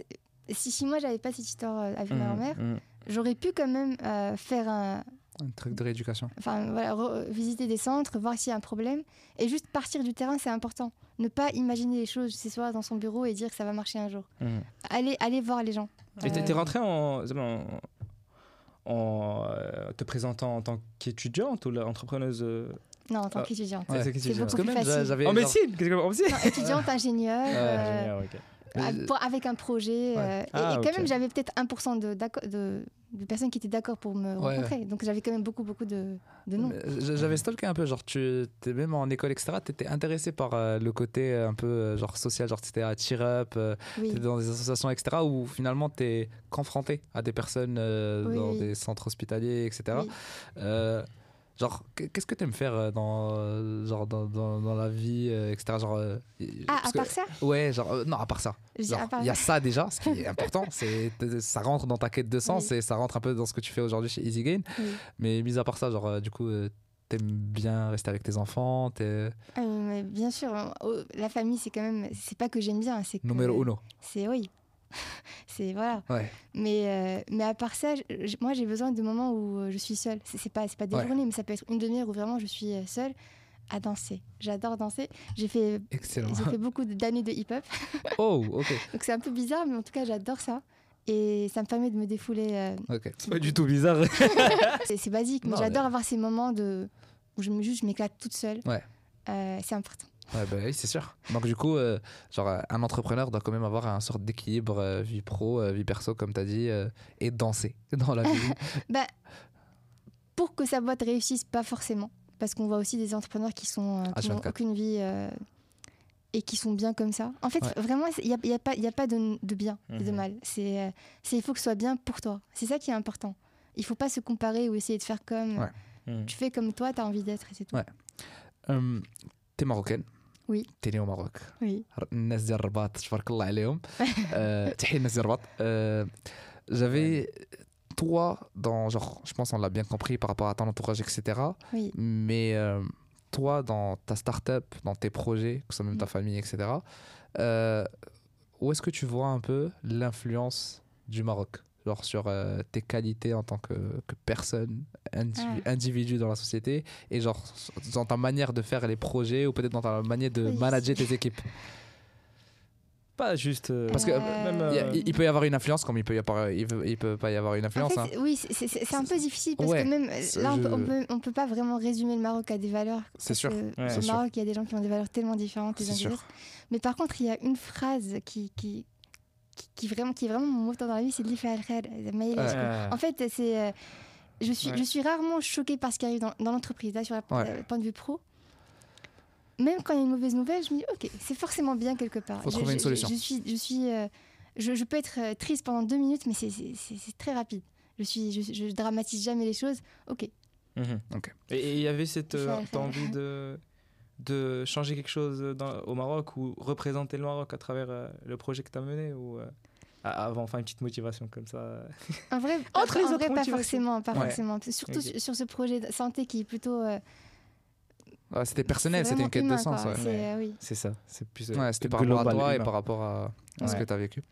si, si moi, j'avais pas cette histoire avec ma Mhm, mère, mhm. j'aurais pu quand même euh, faire un, Un truc de rééducation. enfin voilà, visiter des centres, voir s'il y a un problème, et juste partir du terrain, c'est important. Ne pas imaginer les choses, c'est soit dans son bureau et dire que ça va marcher un jour. Mhm. Allez, allez voir les gens. Et t'es Euh, t'es rentrée en, en, en, euh, te présentant en tant qu'étudiante ou l'entrepreneuse euh, Non, en tant Ah. qu'étudiante. Ouais. c'est beaucoup Parce que plus facile. En médecine Qu'est-ce que- En médecine? Non, étudiante, ingénieur, euh, Ingénieur, ok. Pour- avec un projet. Ouais. euh, et- Ah, et, quand même, j'avais peut-être 1% de, d'accord- de, de personnes qui étaient d'accord pour me Ouais, rencontrer. Donc j'avais quand même beaucoup, beaucoup de, de noms. Euh, J'avais stalké un peu, genre, tu es même en école, etc. Tu étais intéressé par euh, le côté un peu genre social, genre, tu étais à Cheer Up, euh, Oui. dans des associations, etc. où finalement tu es confronté à des personnes euh, Oui, dans des centres hospitaliers, etc. Oui. Euh, genre, qu- qu'est-ce que tu aimes faire euh, dans, euh, genre, dans, dans, dans la vie, euh, etc. Genre, euh, Ah, à que- part ça Ouais, genre, euh, non, à part ça. Il y a ça déjà, ce qui est <laughs> important, c'est ça rentre dans ta quête de sens Oui. et ça rentre un peu dans ce que tu fais aujourd'hui chez Easy Gain. Oui. Mais mis à part ça, genre, euh, du coup, euh, t'aimes bien rester avec tes enfants, mais bien sûr, oh, la famille, c'est quand même. C'est pas que j'aime bien, c'est que. numéro uno. C'est oui. <laughs> c'est voilà. Ouais. Mais, euh, mais à part ça, je- moi j'ai besoin de moments où euh, je suis seule. C'est c'est pas, c'est pas des Ouais. journées, mais ça peut être une demi-heure où vraiment je suis euh, seule à danser. J'adore danser. J'ai fait, Excellent. j'ai fait <laughs> beaucoup d'années de hip-hop. <laughs> Oh, ok. Donc c'est un peu bizarre, mais en tout cas j'adore ça. Et ça me permet de me défouler. euh, ok. C'est pas du tout bizarre. c'est c'est basique, mais Non, j'adore mais- avoir ces moments de, où je me juste je m'éclate toute seule. Ouais. Euh, c'est important. Ouais, bah oui, c'est sûr. Donc, du coup, euh, genre, euh, un entrepreneur doit quand même avoir un sorte d'équilibre euh, vie pro, euh, vie perso, comme t'as dit, euh, et danser <laughs> dans la vie. <laughs> Bah, pour que sa boîte réussisse, pas forcément. Parce qu'on voit aussi des entrepreneurs qui sont euh, qui n'ont H24. aucune vie euh, et qui sont bien comme ça. En fait, Ouais. vraiment, il n'y a, y a pas, y a pas de, de bien et de Mhm. mal. C'est, euh, c'est- il faut que ce soit bien pour toi. C'est ça qui est important. Il faut pas se comparer ou essayer de faire comme. Ouais. Tu fais comme toi, tu as envie d'être et c'est tout. Ouais. Euh, t'es marocaine Oui. t'es née au Maroc Oui. الناس ديال الرباط تبارك الله عليهم <laughs> Euh, تحية الناس ديال الرباط Euh, j'avais toi dans genre je pense on l'a bien compris par rapport à ton entourage etc Oui. mais euh, toi dans ta start-up dans tes projets que ce soit même ta Mm. famille etc euh, où est-ce que tu vois un peu l'influence du Maroc Genre sur euh, tes qualités en tant que, que personne individu, individu dans la société et genre dans ta manière de faire les projets ou peut-être dans ta manière de Oui. manager tes équipes? Pas juste. euh, Parce que, Euh, même. Il euh, peut y avoir une influence comme il peut y avoir, il peut, il peut pas y avoir une En influence. fait, hein. oui, c'est- un peu difficile parce Ouais, que même là, on je- peut, on, peut, on peut pas vraiment résumer le Maroc à des valeurs. C'est sûr. que Ouais, Au. Maroc, il y a des gens qui ont des valeurs tellement différentes les uns sûr. Mais par contre, il y a une phrase qui, qui, qui, qui vraiment, qui est vraiment mon moteur dans la vie, c'est l'if al khair, zama il est- euh, En fait, c'est. euh, je, suis, Ouais. je suis rarement choquée par ce qui arrive dans, dans l'entreprise, là, sur le Ouais. point de vue pro. Même quand il y a une mauvaise nouvelle, je me dis, ok, c'est forcément bien quelque part. Faut Je- trouver je, une solution. Je, suis, je, suis, euh, je, peux être euh, triste pendant deux minutes, mais c'est- très rapide. Je, suis, je, dramatise jamais les choses. Ok. Ok. Et il y avait cette euh, envie de de changer quelque chose dans- au Maroc ou représenter le Maroc à travers euh, le projet que tu as mené ou euh, a- avant enfin une petite motivation comme ça <laughs> En vrai, Entre les en autres vrai, pas forcément. Pas Ouais. forcément. Surtout sur, ce projet de santé qui est plutôt. euh, Ouais, c'était personnel, c'était une quête de sens. Ouais, C'est, euh, oui. ça c'est plus euh, Ouais, c'était par rapport à toi et par rapport à, à ce que tu as vécu.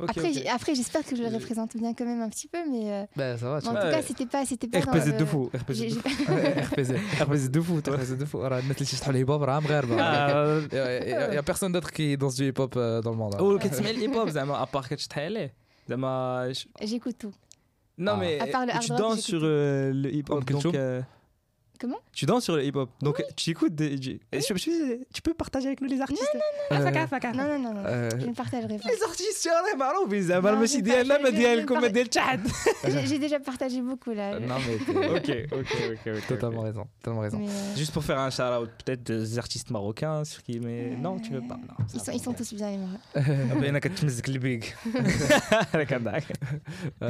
Ok, après, ok. j'ai- après, j'espère que je le Euh, représente bien quand même un petit peu, mais euh, Ben, ça va, mais en vois. tout Ouais. cas, c'était pas, c'était pas dans RPZ le- de fou RPZ j'ai- <laughs> de j'ai- fou RPZ. RPZ de fou toi RPZ de fou. راه الناس اللي تيشطحوا الهيب-hop راه مغاربة. Ah, Il n'y a personne d'autre qui danse du hip-hop euh, dans le monde. hein. او كتسمع الهيب هوب زعما ابار كتشطح عليه زعما ش- J'écoute tout. non Ah. mais À part le hard tu rock, danses j'écoute sur euh, le hip hop Comme donc Kulthum euh, Comment Tu danses sur le hip-hop. Donc tu écoutes des. Tu, tu peux partager avec nous les artistes Non, non, non. Euh, faka, faka. Non, non, non. non. Euh, je ne partagerai pas. Les artistes, c'est un marouf. Ils avaient le messie d'elle, mais d'elle, comme d'elle, tchad. <laughs> J'ai déjà partagé beaucoup là. Euh, non, mais. <laughs> Ok, ok, ok. ok. Totalement raison. Totalement raison. Juste pour faire un shout-out, peut-être des artistes marocains sur qui. Mais non, tu veux pas. Non, ils, sont, ils sont tous bien, les Marocains. <laughs> Ah ben, bah, il y en a qui te misent les big. Ah,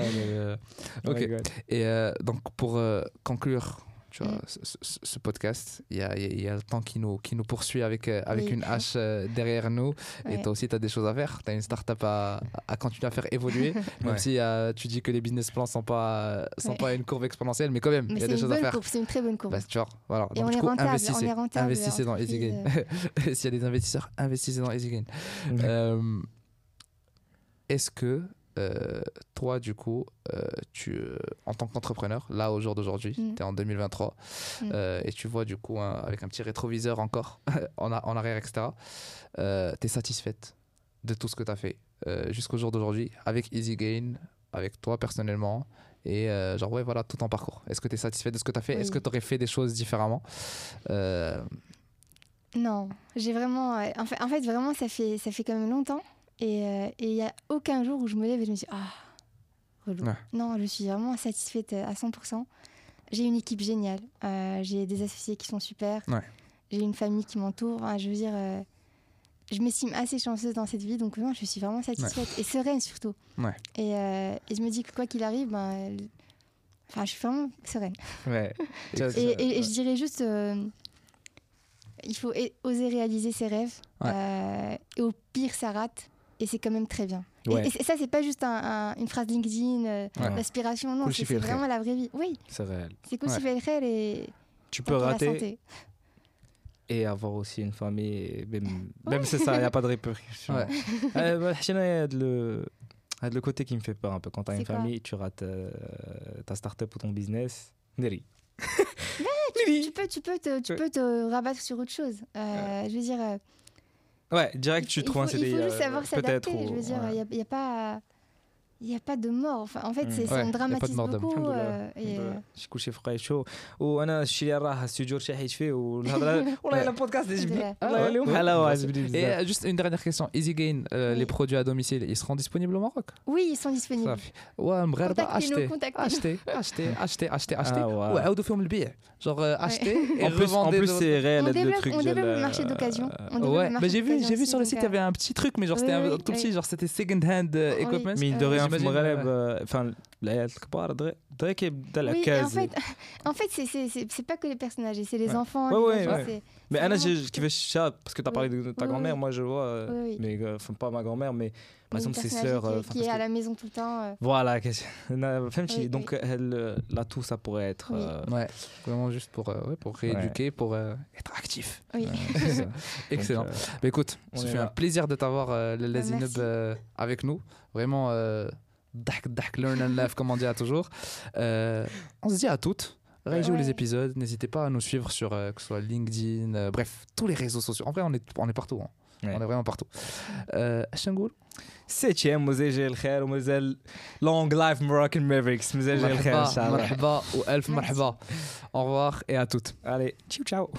oh ok. Et donc, pour conclure tu vois, Mm. ce, ce- ce podcast, il y a, il y a- il y a le temps qui nous, qui nous poursuit avec, euh, avec Oui. une hache euh, derrière nous. Et toi aussi, tu as des choses à faire. Tu as une start-up à, à continuer à faire évoluer. <laughs> Même Ouais. si euh, tu dis que les business plans sont pas, sont Ouais. pas une courbe exponentielle, mais quand même, il y a des choses à faire. c'est une très bonne courbe. Bah, tu vois, voilà. Et Donc, on du est coup, rentable, investissez, on est rentable. investissez dans EasyGain. euh, <laughs> S'il y a des investisseurs, investissez dans EasyGain. Mhm. Euh, Est-ce que euh, toi, du coup, euh, tu, euh, en tant qu'entrepreneur, là au jour d'aujourd'hui, Mm. tu es en 2023, Mm. euh, et tu vois du coup un- avec un petit rétroviseur encore <laughs> en, a- en arrière, etc., tu es satisfaite de tout ce que tu as fait jusqu'au jour d'aujourd'hui avec EasyGain, avec toi personnellement, et genre, ouais, voilà, tout ton parcours. Est-ce que tu es satisfaite de ce que tu as fait? Oui. Est-ce que tu aurais fait des choses différemment? Non, j'ai vraiment. En fait, en fait, vraiment, ça fait, ça fait quand même longtemps. Et euh, et il n'y a aucun jour où je me lève et je me dis Ah, relou. Ouais. Non, je suis vraiment satisfaite à 100%. J'ai une équipe géniale. Euh, j'ai des associés qui sont super. Ouais. J'ai une famille qui m'entoure. Je veux dire, euh, je m'estime assez chanceuse dans cette vie. Donc, non, je suis vraiment satisfaite. Et sereine surtout. Ouais. Et, euh, et je me dis que quoi qu'il arrive, ben, enfin, je suis vraiment sereine. ouais <laughs> Et, et- et je dirais juste, euh, il faut oser réaliser ses rêves. Euh, et au pire, ça rate et c'est quand même très bien. Et, et, ça, c'est pas juste une phrase LinkedIn euh, ouais. d'aspiration, non, c'est vraiment la vraie vie. Oui. C'est réel. C'est cool ouais. réel et. Tu peux rater. <laughs> Et avoir aussi une famille, même, même c'est ça, il n'y a pas de répercussion. Ouais. <laughs> euh, bah, le, le côté qui me fait peur un peu. Quand tu as une famille, tu rates euh, ta start-up ou ton business, Neri. Mais <laughs> tu, peux, tu peux te rabattre sur autre chose. Euh, je veux dire euh, ouais direct tu trouves un CDI il faut juste euh, savoir peut-être s'adapter. Je veux dire, il n'y a, pas Il n'y a pas de mort. Enfin, en fait, Mm. c'est Ouais, y a on pas de dramatise mort d'homme. beaucoup. الحمد لله. euh, et, الحمد euh, لله. شي كلشي في قايشو وانا الشيء اللي راه استوديو رشحيت فيه والهضره والله الا البودكاست عجبني Ouais. والله ouais, اليوم ouais. حلاوه Ouais. عجبني Et بزاف euh, juste une dernière question. EasyGain, euh, Oui. les produits à domicile, ils seront disponibles au Maroc Oui, ils sont disponibles. صافي ومغاربه Contactez-nous, acheter contactez-nous. acheter acheter acheter acheter acheter Ah, ouais. وعاودوا فيهم البيع genre euh, acheter et en plus, en revendez plus de- c'est réel On le développe, truc on ديال, développe le marché euh, d'occasion. euh, On développe Ouais, le mais marché j'ai vu, d'occasion j'ai vu aussi, sur le donc, site, il y avait un petit truc, mais genre c'était Oui, un oui, tout petit, oui. genre c'était second hand euh, Oui. equipment. مين دو ريان في j'imagine, المغرب ouais. آه، enfin العيال الكبار دغيا دغيا كيبدا Oui, et en العكاز fait, en fait c'est- c'est c'est- c'est pas que les personnes âgées, c'est les Ouais. enfants. Ouais, les ouais, adultes, ouais. c'est- Mais c'est Anna, vraiment- j'ai- kiffé ça parce que tu as parlé de ta Oui, grand-mère. oui. Moi, je vois, euh, Oui, oui. mais euh, enfin, pas ma grand-mère, mais par exemple ses sœurs qui, qui est à la maison tout le temps euh. voilà donc oui. Elle, euh, là tout ça pourrait être ouais, vraiment juste pour pour rééduquer pour être actif. <laughs> Excellent. Donc, bah, écoute ça fait un plaisir de t'avoir Lazinub bah, avec nous. Vraiment dak dak learn and laugh comme on dit à toujours. On se dit à toutes. Réagissez ouais. les épisodes. N'hésitez pas à nous suivre sur que ce soit LinkedIn, bref, tous les réseaux sociaux. En vrai, on est, on est partout. Hein. On est vraiment partout. Euh, سيتيام ومازال جاي الخير ومازال لونغ لايف مراكن ميفريكس مازال جاي الخير إن شاء الله. مرحبا وألف مرحبا. اوغواغ اي ا توت الي تشاو تشاو